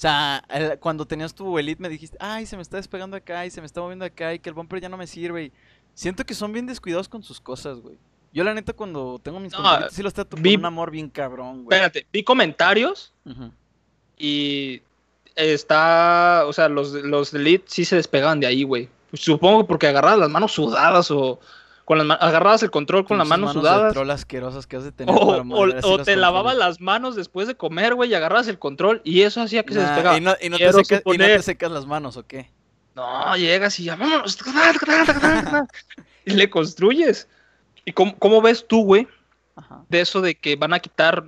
O sea, cuando tenías tu Elite me dijiste, ay, se me está despegando acá y se me está moviendo acá y que el bumper ya no me sirve. y siento que son bien descuidados con sus cosas, güey. Yo la neta cuando tengo mis No, sí los trato con vi- un amor bien cabrón, güey. Espérate, vi comentarios y está, o sea, los, los Elite sí se despegaban de ahí, güey. Supongo porque agarrabas las manos sudadas o con las agarrabas el control con las Pinches manos de sudadas. asquerosas que has de tener O, o- o te lavabas las manos después de comer, güey, y agarrabas el control y eso hacía que se Nah, despegaba. y no, y no te secas, y no te secas las manos, ¿o qué? No, llegas y ya, vámonos. [LAUGHS] y le construyes. ¿Y cómo, cómo ves tú, güey, Ajá. de eso de que van a quitar,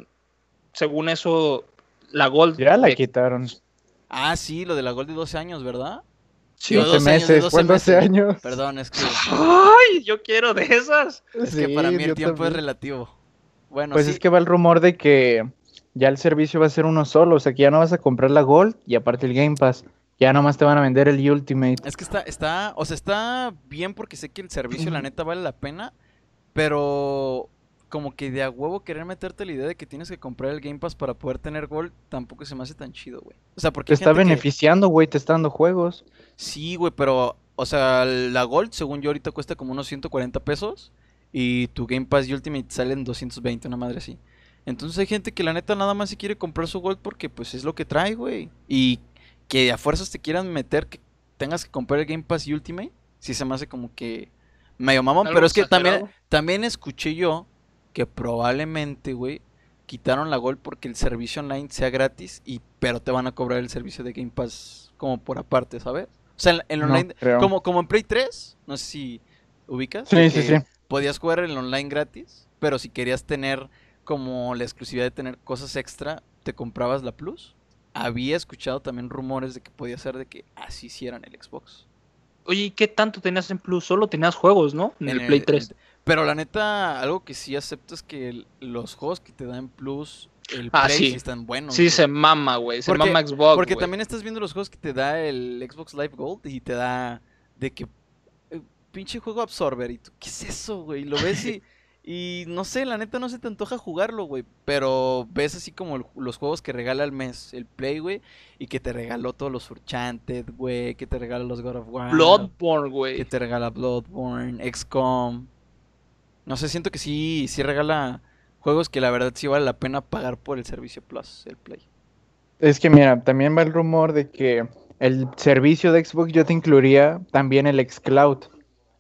según eso, la Gold? Ya la de- quitaron. Ah, sí, lo de la Gol de 12 años, ¿verdad? Sí. Digo, 12 12 años, de meses, 12 fue 12 meses. años. Perdón, es que, [LAUGHS] ¡Ay! Yo quiero de esas. es que para mí el tiempo es relativo. Bueno, Pues sí. es que va el rumor de que ya el servicio va a ser uno solo, o sea que ya no vas a comprar la Gold y aparte el Game Pass. Ya nomás te van a vender el Ultimate. Es que está, está, o sea, está bien porque sé que el servicio, la neta, vale la pena, pero como que de a huevo querer meterte la idea de que tienes que comprar el Game Pass para poder tener Gold, tampoco se me hace tan chido, güey. O sea, porque Te está que- beneficiando, güey, te está dando juegos. Sí, güey, pero, o sea, la Gold, según yo, ahorita cuesta como unos 140 pesos y tu Game Pass y Ultimate salen 220, una madre así. Entonces hay gente que la neta nada más se quiere comprar su Gold porque pues es lo que trae, güey. Y que a fuerzas te quieran meter que tengas que comprar el Game Pass y Ultimate, sí se me hace como que medio mamón, pero es que también, también escuché yo que probablemente, güey, quitaron la Gold porque el servicio online sea gratis y pero te van a cobrar el servicio de Game Pass como por aparte, ¿sabes? O sea, en, en No online, como, como en Play 3, no sé si ubicas. Sí, sí, sí. Podías jugar el online gratis, pero si querías tener como la exclusividad de tener cosas extra, te comprabas la Plus. Había escuchado también rumores de que podía ser de que así hicieran el Xbox. Oye, ¿y qué tanto tenías en Plus? Solo tenías juegos, ¿no? En, el Play 3. Pero la neta, algo que sí acepto es que el- los juegos que te dan Plus, el Ah, Play, sí. sí están buenos. Sí, güey. se mama, güey. Se Porque- mama Xbox. Porque güey. también estás viendo los juegos que te da el Xbox Live Gold y te da de que eh, pinche juego Absorber y tú, ¿qué es eso, güey? Lo ves y, [LAUGHS] Y no sé, la neta no se te antoja jugarlo, güey. Pero ves así como el- los juegos que regala al mes el Play, güey. Y que te regaló todos los Urchanted, güey. Que te regala los God of War. Bloodborne, Que güey. te regala Bloodborne, XCOM. No sé, siento que sí, sí regala juegos que la verdad sí vale la pena pagar por el servicio Plus, el Play. Es que mira, también va el rumor de que el servicio de Xbox yo te incluiría también el xCloud,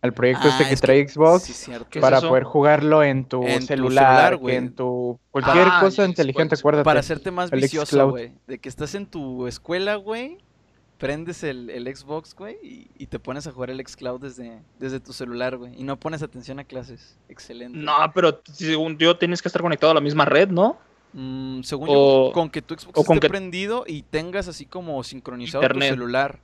el proyecto este Ah, que es trae Xbox Sí, cierto. ¿Qué es para poder jugarlo en tu En tu celular, en tu cualquier Ah, cosa inteligente, acuérdate. Para hacerte más vicioso, güey. De que estás en tu escuela, güey. Prendes el, el Xbox, güey. Y, y te pones a jugar el xCloud desde, desde tu celular, güey. Y no pones atención a clases. Excelente. No, pero según yo tienes que estar conectado a la misma red, ¿no? Mm, según O- yo, con que tu Xbox o con esté que- prendido y tengas así como sincronizado Internet. tu celular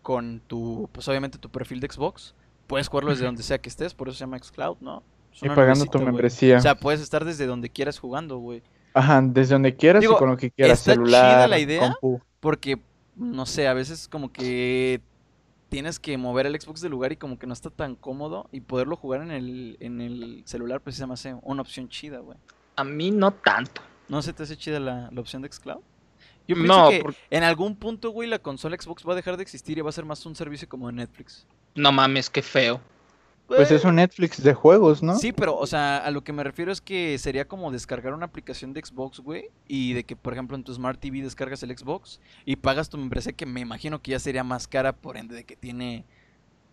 con tu, pues obviamente tu perfil de Xbox, puedes jugarlo desde donde sea que estés, por eso se llama xCloud, ¿no? Es Y pagando tu membresía. O sea, puedes estar desde donde quieras jugando, güey. Ajá, desde donde quieras Digo, y con lo que quieras, está celular, chida la idea. compu. Porque, no sé, a veces como que tienes que mover el Xbox de lugar y como que no está tan cómodo y poderlo jugar en el, en el celular pues se me hace una opción chida, güey. A mí no tanto. ¿No se te hace chida la, la opción de xCloud? Yo pienso No, que en algún punto, güey, la consola Xbox va a dejar de existir y va a ser más un servicio como de Netflix. no mames, qué feo. Pues es un Netflix de juegos, ¿no? Sí, pero, o sea, a lo que me refiero es que sería como descargar una aplicación de Xbox, güey, y de que, por ejemplo, en tu Smart TV descargas el Xbox y pagas tu membresía, que me imagino que ya sería más cara, por ende de que tiene,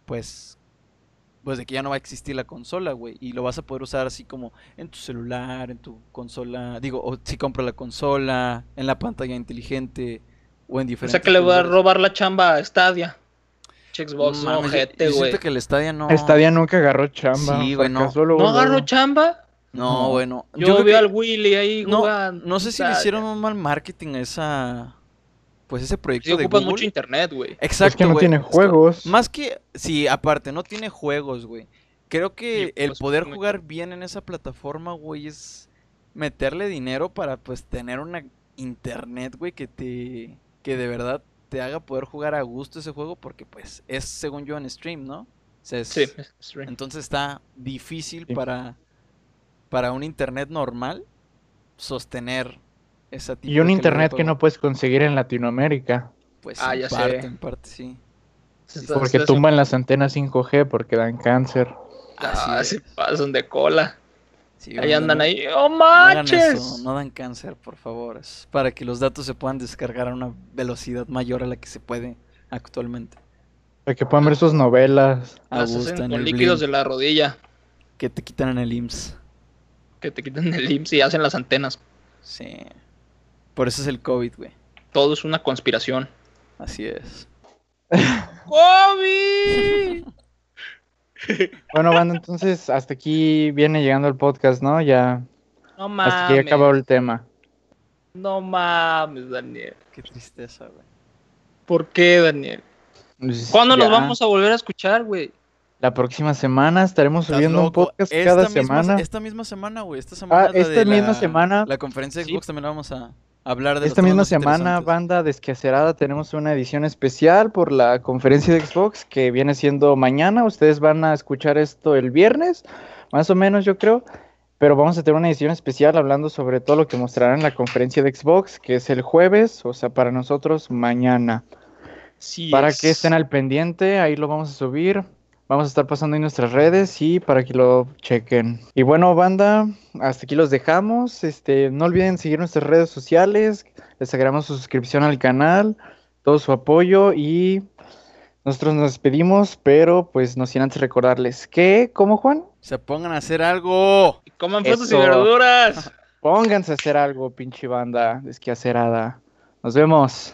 pues, pues de que ya no va a existir la consola, güey, y lo vas a poder usar así como en tu celular, en tu consola, digo, o si compras la consola, en la pantalla inteligente, o en O diferentes sea que le voy a robar la chamba a Stadia. Che, Xbox, no, yo- yo güey. siento que el Stadia no... Stadia nunca agarró chamba. Sí, güey, no. ¿No agarró chamba? No, No. bueno. Yo, vi que- al Willy ahí No, jugando. no sé si le hicieron un mal marketing a esa. Pues ese proyecto Sí, de ocupan Google. mucho internet, güey. Exacto. Es que no güey. tiene juegos. Más que. Sí, aparte, no tiene juegos, güey. Creo que el pues, poder jugar bien en esa plataforma, güey, es meterle dinero para pues tener una internet, güey, que te. que de verdad te haga poder jugar a gusto ese juego. Porque pues es según yo en stream, ¿no? O sea, es- Sí, es stream. entonces está difícil Sí. para, para un internet normal sostener esa tipo Y un de internet que no puedes conseguir en Latinoamérica. Pues Ah, en ya sé. parte, en parte sí. Porque tumban las antenas 5G porque dan cáncer. Ah, Así se pasan de cola. Sí, Ahí andan ahí. ¡Oh, No hagan manches! eso, no dan cáncer, por favor. Es para que los datos se puedan descargar a una velocidad mayor a la que se puede actualmente. Para que puedan ver sus novelas. A Las gusto hacen en con el líquidos de la rodilla. que te quitan en el IMSS. Que te quitan el IMSS y hacen las antenas. Sí. Por eso es el COVID, güey. Todo es una conspiración. Así es. [LAUGHS] ¡COVID! Bueno, banda, entonces hasta aquí viene llegando el podcast, ¿no? Ya No hasta aquí acabó mames. el tema. No mames, Daniel. Qué tristeza, güey. ¿Por qué, Daniel? Pues, ¿Cuándo nos vamos a volver a escuchar, güey? La próxima semana estaremos subiendo un podcast Esta cada misma- semana. esta misma semana, güey. Esta semana. Ah, es la esta de misma la- semana. La conferencia de Sí. Xbox también la vamos a hablar de Esta misma semana, banda desquacerada, tenemos una edición especial por la conferencia de Xbox que viene siendo mañana. Ustedes van a escuchar esto el viernes, más o menos yo creo. Pero vamos a tener una edición especial hablando sobre todo lo que mostrarán en la conferencia de Xbox, que es el jueves, o sea, para nosotros mañana. Sí. Para es. que estén al pendiente, ahí lo vamos a subir. Vamos a estar pasando en nuestras redes y para que lo chequen. Y bueno, banda, hasta aquí los dejamos. Este, no olviden seguir nuestras redes sociales. Les agregamos su suscripción al canal, todo su apoyo y nosotros nos despedimos, pero pues no sin antes recordarles que, ¿cómo Juan? Se pongan a hacer algo. Coman frutas y verduras. Pónganse a hacer algo, pinche banda desquacerada. Nos vemos.